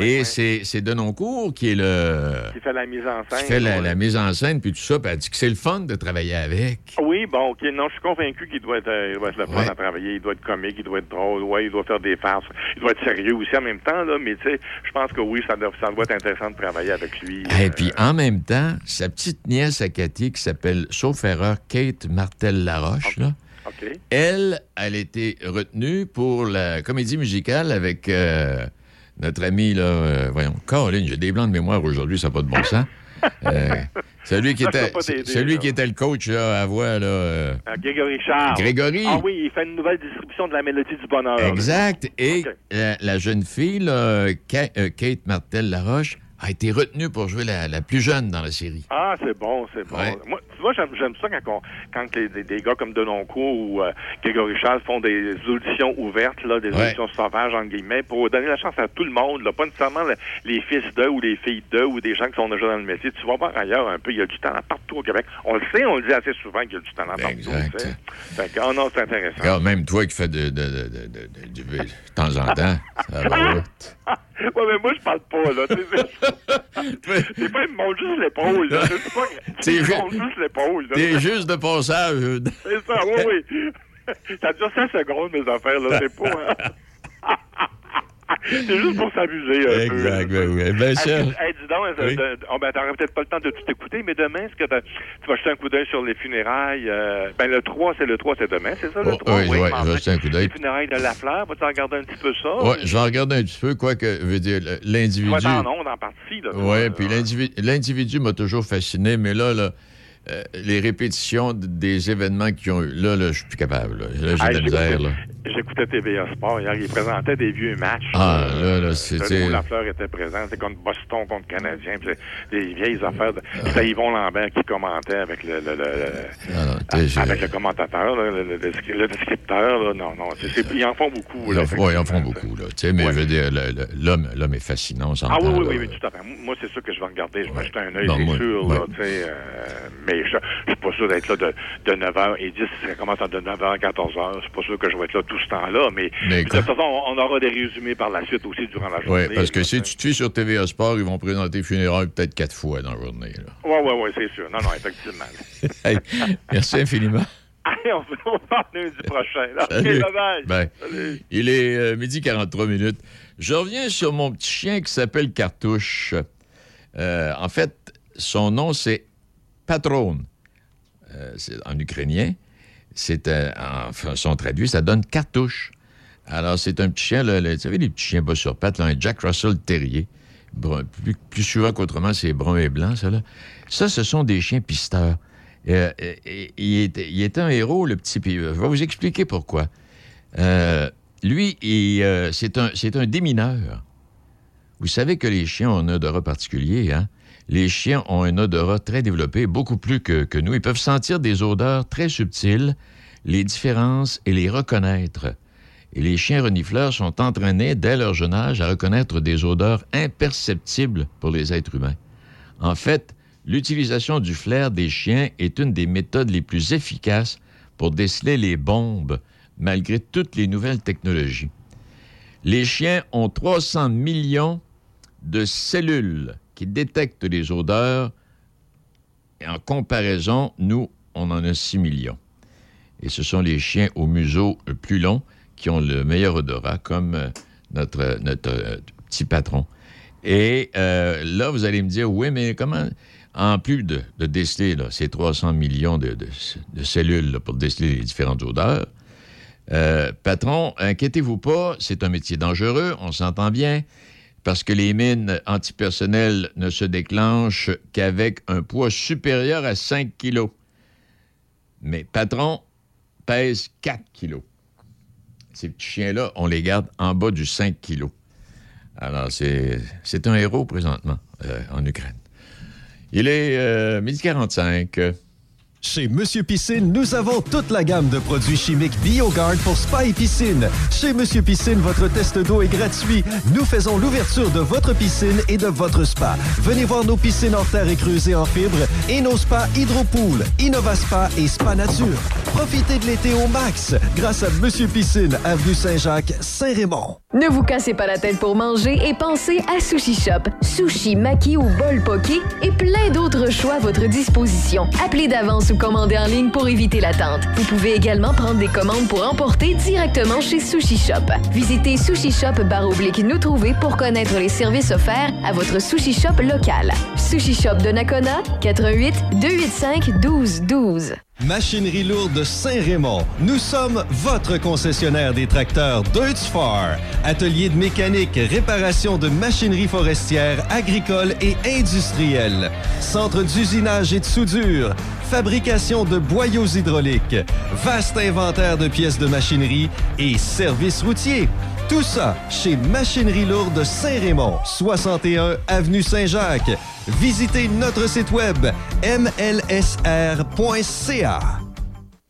Et ouais. c'est, Denoncourt qui est le Qui fait la mise en scène. qui fait la, mise en scène puis tout ça. Puis elle dit que c'est le fun de travailler avec. Oui, bon, OK. Non, je suis convaincu qu'il doit être, euh, il doit être le fun à travailler. Il doit être comique, il doit être drôle. Ouais, il doit faire des farces. Il doit être sérieux aussi en même temps, là. Mais tu sais, je pense que oui, ça doit, ça doit être intéressant de travailler avec lui. Et Euh, puis en même temps, sa petite nièce à Cathy qui s'appelle, sauf erreur, Kate Martel-Laroche, là, elle, elle a été retenue pour la comédie musicale avec euh, notre ami, là, euh, voyons, Caroline, j'ai des blancs de mémoire aujourd'hui, ça n'a pas de bon sens. Euh, celui qui Ça, était, celui là. qui était le coach là, à voix, là, euh, Euh, Grégory Charles. Grégory. Ah oui, il fait une nouvelle distribution de la Mélodie du Bonheur. Exact. Et la, la jeune fille, là, Ka- Kate Martel-Laroche, a été retenue pour jouer la, la plus jeune dans la série. Ah, c'est bon, c'est bon. Ouais. Moi, tu vois, j'aime, ça quand, quand les- des, des gars comme Denoncourt ou euh, Grégory Charles font des auditions ouvertes, là, des Ouais. auditions sauvages, entre guillemets, pour donner la chance à tout le monde, là, pas nécessairement le- les fils d'eux ou les filles d'eux ou des gens qui sont déjà dans le métier. Tu vas voir ailleurs un peu, il y a du talent partout au Québec. On le sait, on le dit assez souvent qu'il y a du talent Ben, partout. exact. Fait que, oh non, c'est intéressant. Regarde, même toi qui fais de, de, de, de, de temps en temps, ça va. ouais, mais moi, je parle pas, là. C'est pas, ils me montrent juste l'épaule, ils me montrent juste l'épaule. T'es juste de passage. C'est ça, oui, oui. Ça dure 5 secondes, mes affaires, là. C'est pas. C'est juste pour s'amuser un. Exact, oui, oui. Ben, Hey, Serge, hey, dis donc, euh, Oui. oh, ben, t'auras peut-être pas le temps de tout écouter, mais demain, est-ce que tu vas jeter un coup d'œil sur les funérailles? euh, ben, le 3, c'est le 3, c'est demain, c'est ça, le Oh, 3? oui, mardi. je vais jeter un coup d'œil. Les funérailles de Lafleur, vas-tu regarder un petit peu ça? ouais, je vais regarder un petit peu, quoi que dire le- Tu vas l'individu. en ondes en partie, là. Oui, puis l'individu- l'individu m'a toujours fasciné, mais là, là euh, les répétitions des événements qui ont eu. Là, là, je suis plus capable. Là, Là, j'ai Hey, de la j'écoutais- misère. J'écoutais TVA Sport hier, ils présentaient des vieux matchs. Ah, euh, là, là, c'était- Où Lafleur était présent, c'était contre Boston, contre Canadien, puis des vieilles affaires. De... C'était Yvon Lambert qui commentait avec le, le, le- le- Ah, non, avec le commentateur, là, le, le, descripteur. Là. Non, non, c'est- c'est- ils en font beaucoup. Ils Là, font- ils en font beaucoup, là. Mais je veux dire, l'homme, l'homme est fascinant, on Ah oui, oui, oui, oui, tout à fait. Moi, c'est ça que je vais regarder. Je vais jeter un œil, c'est sûr. euh, mais chats. Je suis pas sûr d'être là de, de 9h et 10, ça commence de 9h à 14h. Je suis pas sûr que je vais être là tout ce temps-là, mais, Mais de toute façon, on, on aura des résumés par la suite aussi durant la journée. Oui, parce que si tu te fies sur TVA Sport, ils vont présenter funérailles peut-être quatre fois dans la journée. Oui, oui, oui, c'est sûr. Non, non, effectivement. Hey, merci infiniment. Allez, on se revoit lundi prochain. là. Salut. il est euh, midi 43 minutes. Je reviens sur mon petit chien qui s'appelle Cartouche. Euh, en fait, son nom, c'est Patron. Euh, c'est en ukrainien. C'est, euh, en façon traduit, ça donne Cartouche. Alors, c'est un petit chien, le- vous savez, les petits chiens bas sur pattes, un Jack Russell Terrier. Brun- plus, souvent qu'autrement, c'est brun et blanc, ça, là. Ça, ce sont des chiens pisteurs. Euh, il, est, un héros, le petit. puis, Je vais vous expliquer pourquoi. Euh, lui, c'est un, c'est un démineur. Vous savez que les chiens ont un odorat particulier, hein? Les chiens ont un odorat très développé, beaucoup plus que, que nous. Ils peuvent sentir des odeurs très subtiles, les différences et les reconnaître. Et les chiens renifleurs sont entraînés dès leur jeune âge à reconnaître des odeurs imperceptibles pour les êtres humains. En fait, l'utilisation du flair des chiens est une des méthodes les plus efficaces pour déceler les bombes, malgré toutes les nouvelles technologies. Les chiens ont 300 millions de cellules qui détectent les odeurs. Et en comparaison, nous, on en a 6 millions. Et ce sont les chiens au museau le plus long qui ont le meilleur odorat, comme euh, notre, euh, petit patron. Et euh, là, vous allez me dire, oui, mais comment, en plus de, de déceler ces 300 millions de, cellules pour déceler les différentes odeurs, patron, inquiétez-vous pas, c'est un métier dangereux, on s'entend bien, parce que les mines antipersonnelles ne se déclenchent qu'avec un poids supérieur à 5 kilos. Mais patron pèse 4 kilos. Ces petits chiens-là, on les garde en bas du 5 kilos. Alors, c'est c'est un héros présentement euh, en Ukraine. Il est euh, midi 45. Chez Monsieur Piscine, nous avons toute la gamme de produits chimiques BioGuard pour spa et piscine. Chez Monsieur Piscine, votre test d'eau est gratuit. Nous faisons l'ouverture de votre piscine et de votre spa. Venez voir nos piscines en terre et creusées en fibre et nos spas Hydropool, InnovaSpa et Spa Nature. Profitez de l'été au max grâce à Monsieur Piscine, avenue Saint-Jacques, Saint-Raymond. Ne vous cassez pas la tête pour manger et pensez à Sushi Shop. Sushi, maki ou bol poké et plein d'autres choix à votre disposition. Appelez d'avance ou commandez en ligne pour éviter l'attente. Vous pouvez également prendre des commandes pour emporter directement chez Sushi Shop. Visitez Sushi Shop oblique nous trouver pour connaître les services offerts à votre Sushi Shop local. Sushi Shop de Nakona, 88 285 1212. Machinerie lourde Saint-Raymond. Nous sommes votre concessionnaire des tracteurs Deutz Far. Atelier de mécanique, réparation de machinerie forestière, agricole et industrielle. Centre d'usinage et de soudure. Fabrication de boyaux hydrauliques. Vaste inventaire de pièces de machinerie et services routiers. Tout ça chez Machinerie lourde Saint-Raymond, 61 avenue Saint-Jacques. Visitez notre site web mlsr.ca.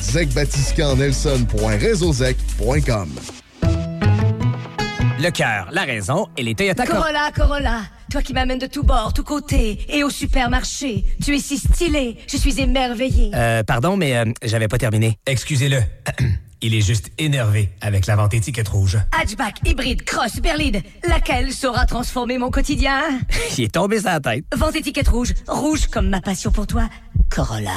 zecbatiscannelson.réseauzec.com. Le cœur, la raison et les Toyota Corolla. Corolla, Corolla, toi qui m'amènes de tous bords, tous côtés et au supermarché. Tu es si stylé, je suis émerveillée. Euh, pardon, mais euh, j'avais pas terminé. Excusez-le. Il est juste énervé avec la vente étiquette rouge. Hatchback, hybride, cross, berline, laquelle saura transformer mon quotidien? Il est tombé sur la tête. Vente étiquette rouge, rouge comme ma passion pour toi. Corolla.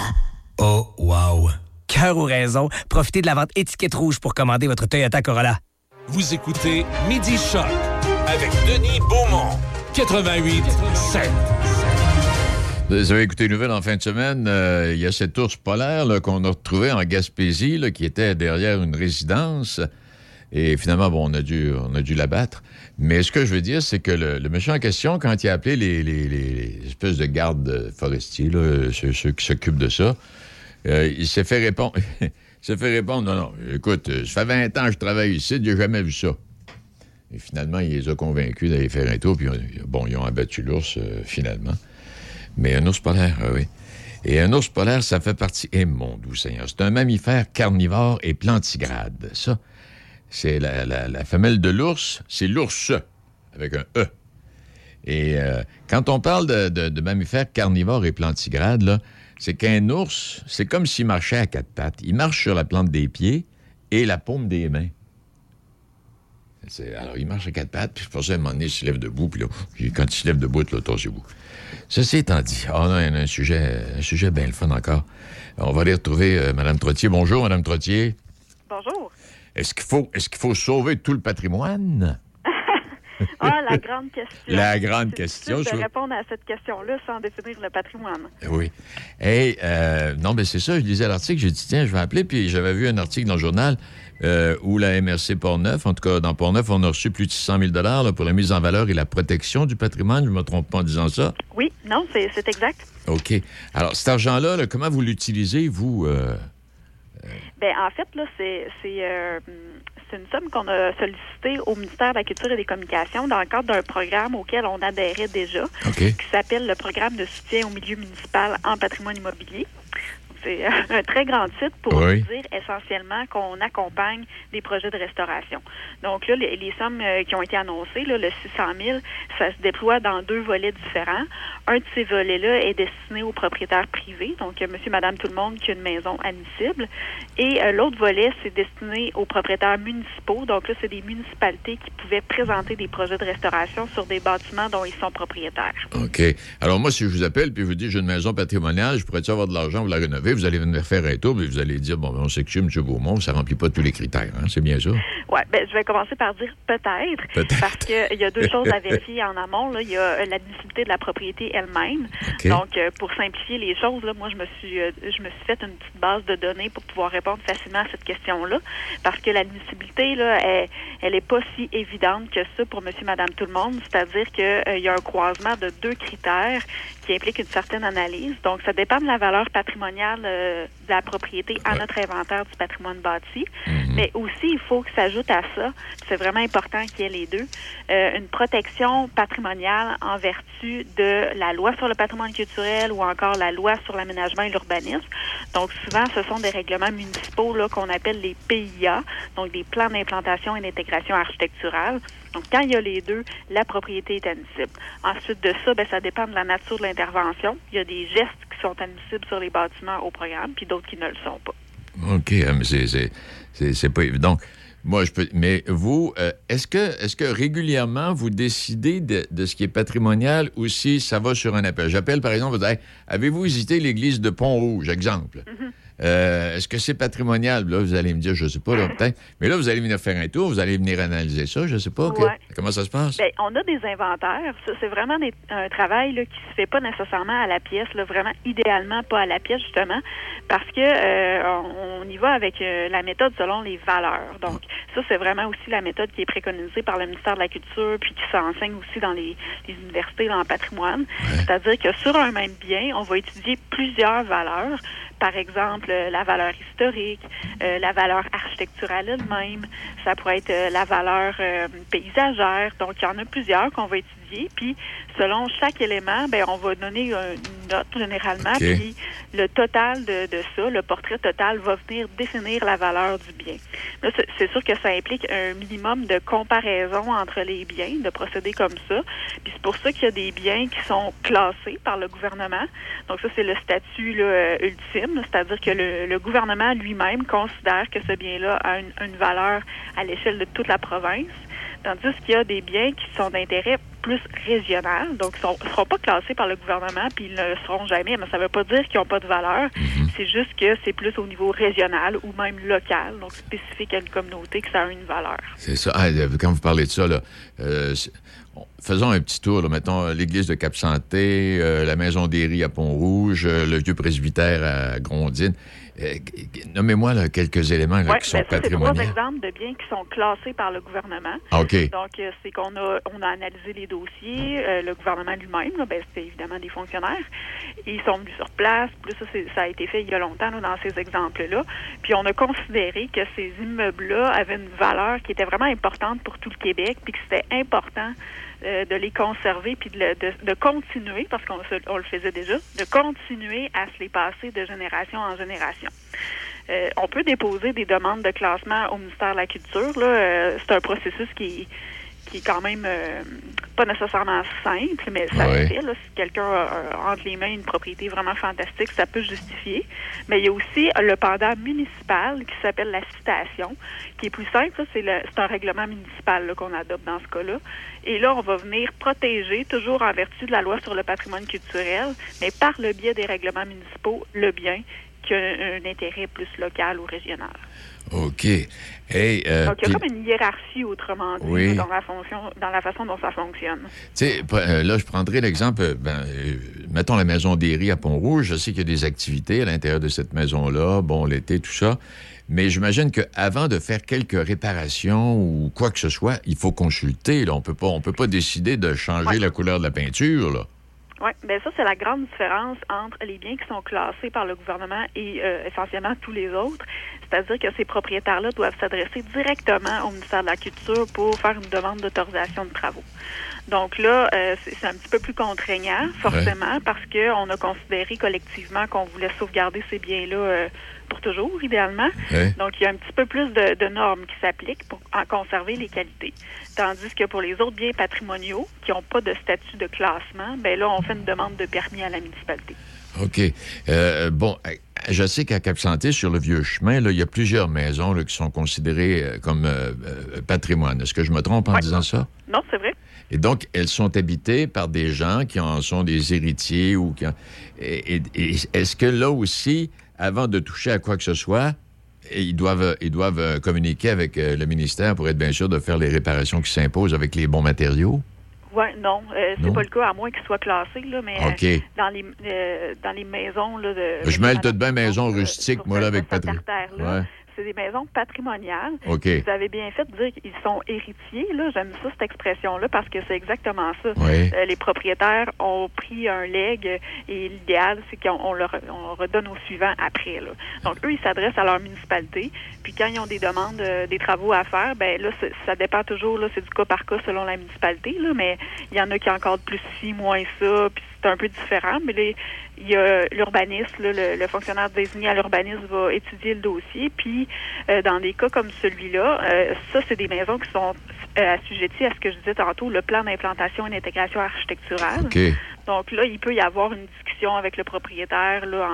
Oh, wow. Cœur ou raison, profitez de la vente étiquette rouge pour commander votre Toyota Corolla. Vous écoutez Midi Choc avec Denis Beaumont, 88 7. Vous avez écouté les nouvelles en fin de semaine. euh, il y a cet ours polaire qu'on a retrouvé en Gaspésie, là, qui était derrière une résidence. Et finalement, bon, on a dû, on a dû l'abattre. Mais ce que je veux dire, c'est que le, le monsieur en question, quand il a appelé les, les- les espèces de gardes forestiers, là, ceux, ceux qui s'occupent de ça, euh, il s'est fait répondre. il s'est fait répondre Non, non, écoute, euh, ça fait 20 ans que je travaille ici, j'ai jamais vu ça. Et finalement, il les a convaincus d'aller faire un tour, puis bon, ils ont abattu l'ours euh, finalement. Mais un ours polaire, ah oui. Et un ours polaire, ça fait partie. Eh mon doux Seigneur, c'est un mammifère carnivore et plantigrade. Ça, c'est la, femelle de l'ours, c'est l'ours avec un E. Et quand on parle de, de- de mammifères carnivores et plantigrades, là, c'est qu'un ours, c'est comme s'il marchait à quatre pattes. Il marche sur la plante des pieds et la paume des mains. Alors, il marche à quatre pattes, puis pour ça, à un moment donné, il se lève debout, puis là, quand il se lève debout, là, tassez-vous. Ceci étant dit, oh non, il y en a un sujet, un sujet bien le fun encore. On va aller retrouver euh, Mme Trottier. Bonjour, Mme Trottier. Bonjour. Est-ce qu'il faut, est-ce qu'il faut sauver tout le patrimoine? Ah, la grande question. La grande question. je- de répondre à cette question-là sans définir le patrimoine. Oui. Hey, euh, non, mais c'est ça, je lisais l'article, j'ai dit, tiens, je vais appeler, puis j'avais vu un article dans le journal euh, où la MRC Portneuf, en tout cas, dans Portneuf, on a reçu plus de 600 000 là, pour la mise en valeur et la protection du patrimoine, je ne me trompe pas en disant ça? Oui, non, c'est c'est exact. OK. Alors, cet argent-là, là, comment vous l'utilisez, vous? euh? Ben, en fait, là, c'est c'est, euh, c'est une somme qu'on a sollicitée au ministère de la Culture et des Communications dans le cadre d'un programme auquel on adhérait déjà, qui s'appelle le programme de soutien au milieu municipal en patrimoine immobilier. C'est euh, un très grand titre pour Oui. dire essentiellement qu'on accompagne des projets de restauration. Donc là, les, les sommes euh, qui ont été annoncées, là, le 600 000, ça se déploie dans deux volets différents. Un de ces volets-là est destiné aux propriétaires privés, donc euh, monsieur, madame, tout le monde qui a une maison admissible. Et euh, l'autre volet, c'est destiné aux propriétaires municipaux. Donc là, c'est des municipalités qui pouvaient présenter des projets de restauration sur des bâtiments dont ils sont propriétaires. OK. Alors, moi, si je vous appelle, puis je vous dis, j'ai une maison patrimoniale, je pourrais-tu avoir de l'argent pour la rénover? Vous allez venir faire un tour, puis vous allez dire, bon, ben, on s'excuse, M. Beaumont, ça remplit pas tous les critères, hein? C'est bien ça? Ouais, ben, je vais commencer par dire peut-être, Peut-être. parce qu'il y a deux choses à vérifier en amont. Là. Il y a euh, l'admissibilité de la propriété elle-même. Donc, euh, pour simplifier les choses, là, moi, je me suis, euh, je me suis fait une petite base de données pour pouvoir répondre facilement à cette question-là, parce que l'admissibilité, là, elle, elle est pas si évidente que ça pour Monsieur, Madame, tout le monde. C'est-à-dire qu'il y a un croisement de deux critères qui impliquent une certaine analyse. Donc, ça dépend de la valeur patrimoniale euh, de la propriété à notre inventaire du patrimoine bâti. Mais aussi, il faut que s'ajoute à ça, c'est vraiment important qu'il y ait les deux, euh, une protection patrimoniale en vertu de la loi sur le patrimoine culturel ou encore la loi sur l'aménagement et l'urbanisme. Donc, souvent, ce sont des règlements municipaux là, qu'on appelle les PIA, donc des plans d'implantation et d'intégration architecturale. Donc, quand il y a les deux, la propriété est admissible. Ensuite de ça, ben, ça dépend de la nature de l'intervention. Il y a des gestes qui sont admissibles sur les bâtiments au programme, puis d'autres qui ne le sont pas. OK, ah, mais c'est- pas évident. Donc, moi, je peux. Mais vous, euh, est-ce que, est que régulièrement, vous décidez de, de ce qui est patrimonial ou si ça va sur un appel? J'appelle, par exemple, vous Hey, avez-vous visité l'église de Pont-Rouge, exemple? Euh, est-ce que c'est patrimonial? Là, vous allez me dire, je sais pas, là, peut-être. Mais là, vous allez venir faire un tour, vous allez venir analyser ça, je sais pas. Ouais. Comment ça se passe? Ben, on a des inventaires. C'est vraiment des- un travail là, qui se fait pas nécessairement à la pièce, là, vraiment idéalement pas à la pièce justement, parce que euh, on, on y va avec euh, la méthode selon les valeurs. Donc ça, c'est vraiment aussi la méthode qui est préconisée par le ministère de la Culture, puis qui s'enseigne aussi dans les, les universités dans le patrimoine. C'est-à-dire que sur un même bien, on va étudier plusieurs valeurs. Par exemple, euh, la valeur historique, euh, la valeur architecturale elle-même, ça pourrait être euh, la valeur euh, paysagère. Donc, il y en a plusieurs qu'on va étudier. Puis, selon chaque élément, ben, on va donner une note généralement. Puis, le total de, de ça, le portrait total, va venir définir la valeur du bien. Là, c'est- sûr que ça implique un minimum de comparaison entre les biens, de procéder comme ça. Puis, c'est pour ça qu'il y a des biens qui sont classés par le gouvernement. Donc, ça, c'est le statut là, euh, ultime, c'est-à-dire que le, le gouvernement lui-même considère que ce bien-là a une, une valeur à l'échelle de toute la province. Tandis qu'il y a des biens qui sont d'intérêt plus régionales. Donc, ils ne seront pas classés par le gouvernement, puis ils ne le seront jamais. Mais ça ne veut pas dire qu'ils n'ont pas de valeur. C'est juste que c'est plus au niveau régional ou même local, donc spécifique à une communauté, que ça a une valeur. C'est ça. Ah, euh, quand vous parlez de ça, là, euh, faisons un petit tour. Là, mettons euh, l'église de Cap-Santé, euh, la maison des Ries à Pont-Rouge, euh, le vieux presbytère à Grondine. Euh, Nommez-moi quelques éléments là, Ouais, qui sont ben ça, c'est trois patrimoniaux. exemples de biens qui sont classés par le gouvernement. Ah, OK. Donc, euh, c'est qu'on a, on a analysé les dossiers, euh, le gouvernement lui-même, ben, c'était évidemment des fonctionnaires. Ils sont venus sur place, plus ça, a été fait il y a longtemps là, dans ces exemples-là. Puis on a considéré que ces immeubles-là avaient une valeur qui était vraiment importante pour tout le Québec, puis que c'était important euh, de les conserver, puis de, de- de continuer, parce qu'on on le faisait déjà, de continuer à se les passer de génération en génération. Euh, on peut déposer des demandes de classement au ministère de la Culture. Là. Euh, c'est un processus qui, qui est quand même euh, pas nécessairement simple, mais ça Ouais. se fait. Là. Si quelqu'un a, a entre les mains une propriété vraiment fantastique, ça peut justifier. Mais il y a aussi le pendant municipal qui s'appelle la citation, qui est plus simple. C'est, le- un règlement municipal qu'on adopte dans ce cas-là. Et là, on va venir protéger, toujours en vertu de la loi sur le patrimoine culturel, mais par le biais des règlements municipaux, le bien qui a un, un intérêt plus local ou régional. OK. Hey, euh, Donc, il y a comme une hiérarchie, autrement dit, Oui. dans, la fonction, dans la façon dont ça fonctionne. Tu sais, euh, là, je prendrai l'exemple, euh, ben, mettons la maison des Ries à Pont-Rouge. Je sais qu'il y a des activités à l'intérieur de cette maison-là, bon, l'été, tout ça. Mais j'imagine qu'avant de faire quelques réparations ou quoi que ce soit, il faut consulter. Là. On peut pas, on peut pas décider de changer Ouais. la couleur de la peinture. Là. Oui, bien ça, c'est la grande différence entre les biens qui sont classés par le gouvernement et euh, essentiellement tous les autres. C'est-à-dire que ces propriétaires-là doivent s'adresser directement au ministère de la Culture pour faire une demande d'autorisation de travaux. Donc là, euh, c'est un petit peu plus contraignant, forcément, parce qu'on a considéré collectivement qu'on voulait sauvegarder ces biens-là euh, pour toujours, idéalement. Ouais. Donc, il y a un petit peu plus de, de normes qui s'appliquent pour en conserver les qualités. Tandis que pour les autres biens patrimoniaux qui n'ont pas de statut de classement, ben là, on fait une demande de permis à la municipalité. OK. Euh, bon, euh, je sais qu'à Cap-Santé, sur le vieux chemin, là, il y a plusieurs maisons là, qui sont considérées euh, comme euh, patrimoine. Est-ce que je me trompe en disant ça? Non, c'est vrai. Et donc, elles sont habitées par des gens qui en sont des héritiers ou qui en- est-ce que là aussi, avant de toucher à quoi que ce soit, ils doivent, ils doivent euh, communiquer avec euh, le ministère pour être bien sûr de faire les réparations qui s'imposent avec les bons matériaux? Oui, non, euh, c'est pas le cas, à moins qu'ils soient classés, là, mais euh, dans, les, euh, dans les maisons là, de... je mêle tout de bien maison rustique, moi, là, avec Patrick. Ouais. C'est des maisons patrimoniales. Vous avez bien fait de dire qu'ils sont héritiers. Là, j'aime ça cette expression-là parce que c'est exactement ça. Oui. Euh, les propriétaires ont pris un leg euh, et l'idéal, c'est qu'on on leur on redonne au suivant après. Là. Donc eux, ils s'adressent à leur municipalité. Puis quand ils ont des demandes, euh, des travaux à faire, ben là, ça dépend toujours. Là, c'est du cas par cas selon la municipalité. Là, mais il y en a qui encadrent plus ci, moins ça. Puis c'est un peu différent. Mais là, il y a l'urbaniste, le, le fonctionnaire désigné à l'urbanisme va étudier le dossier. Puis, euh, dans des cas comme celui-là, euh, ça, c'est des maisons qui sont euh, assujetties à ce que je disais tantôt, le plan d'implantation et d'intégration architecturale. Donc là, il peut y avoir une discussion avec le propriétaire là,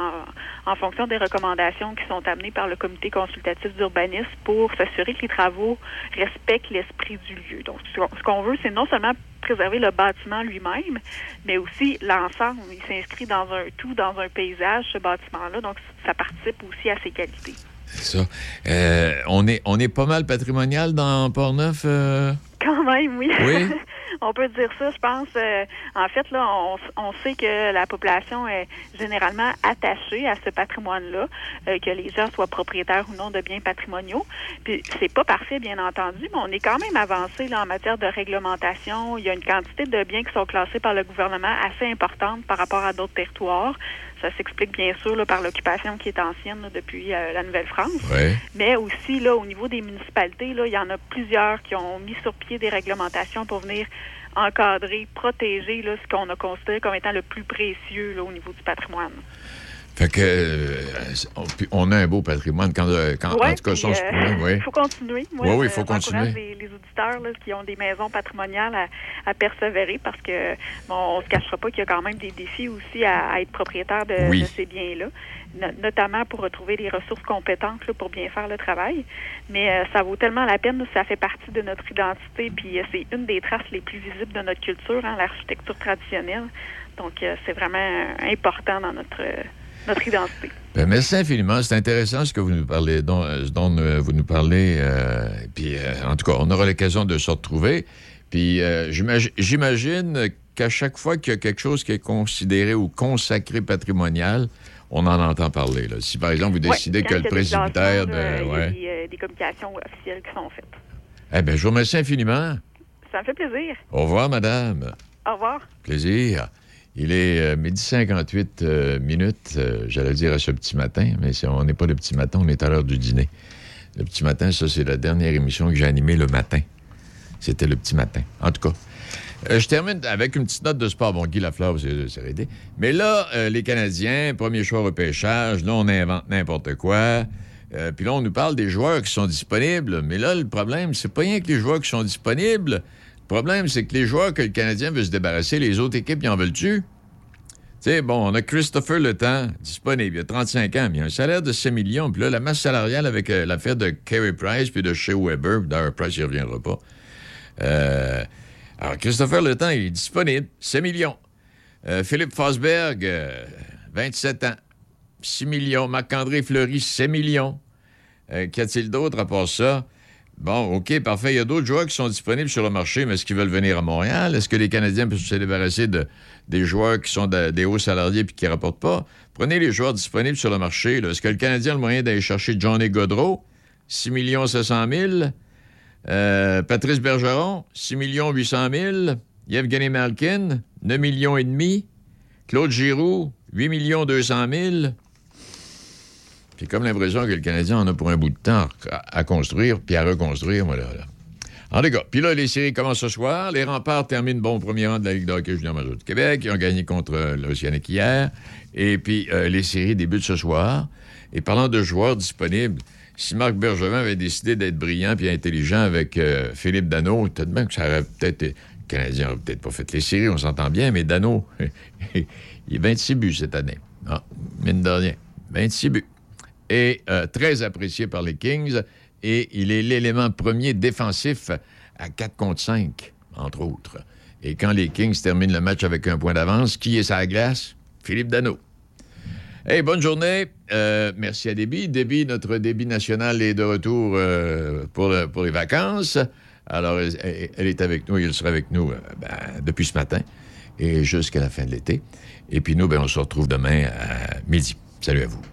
en, en fonction des recommandations qui sont amenées par le comité consultatif d'urbanisme pour s'assurer que les travaux respectent l'esprit du lieu. Donc, ce qu'on veut, c'est non seulement préserver le bâtiment lui-même, mais aussi l'ensemble. Il s'inscrit dans un tout, dans un paysage, ce bâtiment-là. Donc, ça participe aussi à ses qualités. C'est ça. Euh, on, est, on est pas mal patrimonial dans Port-Neuf? euh? Quand même, oui. Oui. on peut dire ça, je pense. Euh, en fait, là, on, on sait que la population est généralement attachée à ce patrimoine-là, euh, que les gens soient propriétaires ou non de biens patrimoniaux. Puis c'est pas parfait, bien entendu, mais on est quand même avancé là, en matière de réglementation. Il y a une quantité de biens qui sont classés par le gouvernement assez importante par rapport à d'autres territoires. Ça s'explique bien sûr là, par l'occupation qui est ancienne là, depuis euh, la Nouvelle-France. Ouais. Mais aussi, là, au niveau des municipalités, là, il y en a plusieurs qui ont mis sur pied des réglementations pour venir encadrer, protéger là, ce qu'on a considéré comme étant le plus précieux au niveau du patrimoine. Fait que, euh, on, a un beau patrimoine. Quand, euh, quand, Ouais, en tout cas, se euh, oui. faut continuer. Moi, Oui, oui, je- faut continuer. Les, les auditeurs là, qui ont des maisons patrimoniales à, à persévérer parce que bon, on se cachera pas qu'il y a quand même des défis aussi à, à être propriétaire de, Oui. de ces biens-là, no- notamment pour retrouver des ressources compétentes là, pour bien faire le travail. Mais euh, ça vaut tellement la peine, ça fait partie de notre identité, puis euh, c'est une des traces les plus visibles de notre culture, hein, l'architecture traditionnelle. Donc euh, c'est vraiment important dans notre euh, notre identité. Ben, merci infiniment. C'est intéressant ce que vous nous parlez, dont, euh, dont euh, vous nous parlez. euh, puis, euh, en tout cas, on aura l'occasion de se retrouver. Puis, j'imagi- j'imagine qu'à chaque fois qu'il y a quelque chose qui est considéré ou consacré patrimonial, on en entend parler. là. Si, par exemple, vous décidez que le presbytère de... il y a des, des communications officielles qui sont faites. Eh bien, je vous remercie infiniment. Ça me fait plaisir. Au revoir, madame. Au revoir. Plaisir. Il est euh, midi 58 euh, minutes, euh, j'allais dire à ce petit matin, mais c'est- on n'est pas le petit matin, on est à l'heure du dîner. Le petit matin, ça, c'est la dernière émission que j'ai animée le matin. C'était le petit matin. En tout cas. Euh, je termine avec une petite note de sport. Bon, Guy Lafleur, c'est arrêté. Mais là, les Canadiens, premier choix repêchage, là, on invente n'importe quoi. Puis là, on nous parle des joueurs qui sont disponibles. Mais là, le problème, c'est pas rien que les joueurs qui sont disponibles. Problème, c'est que les joueurs que le Canadien veut se débarrasser, les autres équipes, ils en veulent-tu? Tu sais, bon, on a Christopher Le Temps disponible. Il a 35 ans, mais il a un salaire de 6 millions. Puis là, la masse salariale avec euh, l'affaire de Carey Price puis de Shea Weber, d'ailleurs, Price, il reviendra pas. Euh, alors, Christopher Le Temps, il est disponible. 6 millions. Euh, Philippe Fosberg, euh, 27 ans. 6 millions. Marc-André Fleury, 6 millions. Qu'y a-t-il d'autre à part ça? Bon, OK, parfait. Il y a d'autres joueurs qui sont disponibles sur le marché, mais est-ce qu'ils veulent venir à Montréal? Est-ce que les Canadiens peuvent se débarrasser de, des joueurs qui sont de- des hauts salariés puis qui ne rapportent pas? Prenez les joueurs disponibles sur le marché. Est-ce que le Canadien a le moyen d'aller chercher Johnny Godreau? 6 700 000. Euh, Patrice Bergeron, 6 800 000. Yevgeny Malkin, 9 millions et demi. Claude Giroux, 8 200 000. J'ai comme l'impression que le Canadien en a pour un bout de temps à, construire puis à reconstruire, moi, là. là. En tout puis là, les séries commencent ce soir. Les remparts terminent bon au premier rang de la Ligue de hockey junior major du Québec. Ils ont gagné contre euh, l'Océanique hier. Et puis, euh, les séries débutent ce soir. Et parlant de joueurs disponibles, si Marc Bergevin avait décidé d'être brillant puis intelligent avec euh, Philippe Dano, peut-être bien que ça aurait peut-être... Le Canadien n'aurait peut-être pas fait les séries, on s'entend bien, mais Dano, il est 26 buts cette année. Ah, mine de rien, 26 buts et euh, très apprécié par les Kings. Et il est l'élément premier défensif à 4 contre 5, entre autres. Et quand les Kings terminent le match avec un point d'avance, qui est sa glace? Philippe Dano. Hey, bonne journée. Euh, merci à Déby. Déby, notre débit national est de retour euh, pour, pour les vacances. Alors, elle, est avec nous et elle sera avec nous ben, depuis ce matin et jusqu'à la fin de l'été. Et puis nous, ben, on se retrouve demain à midi. Salut à vous.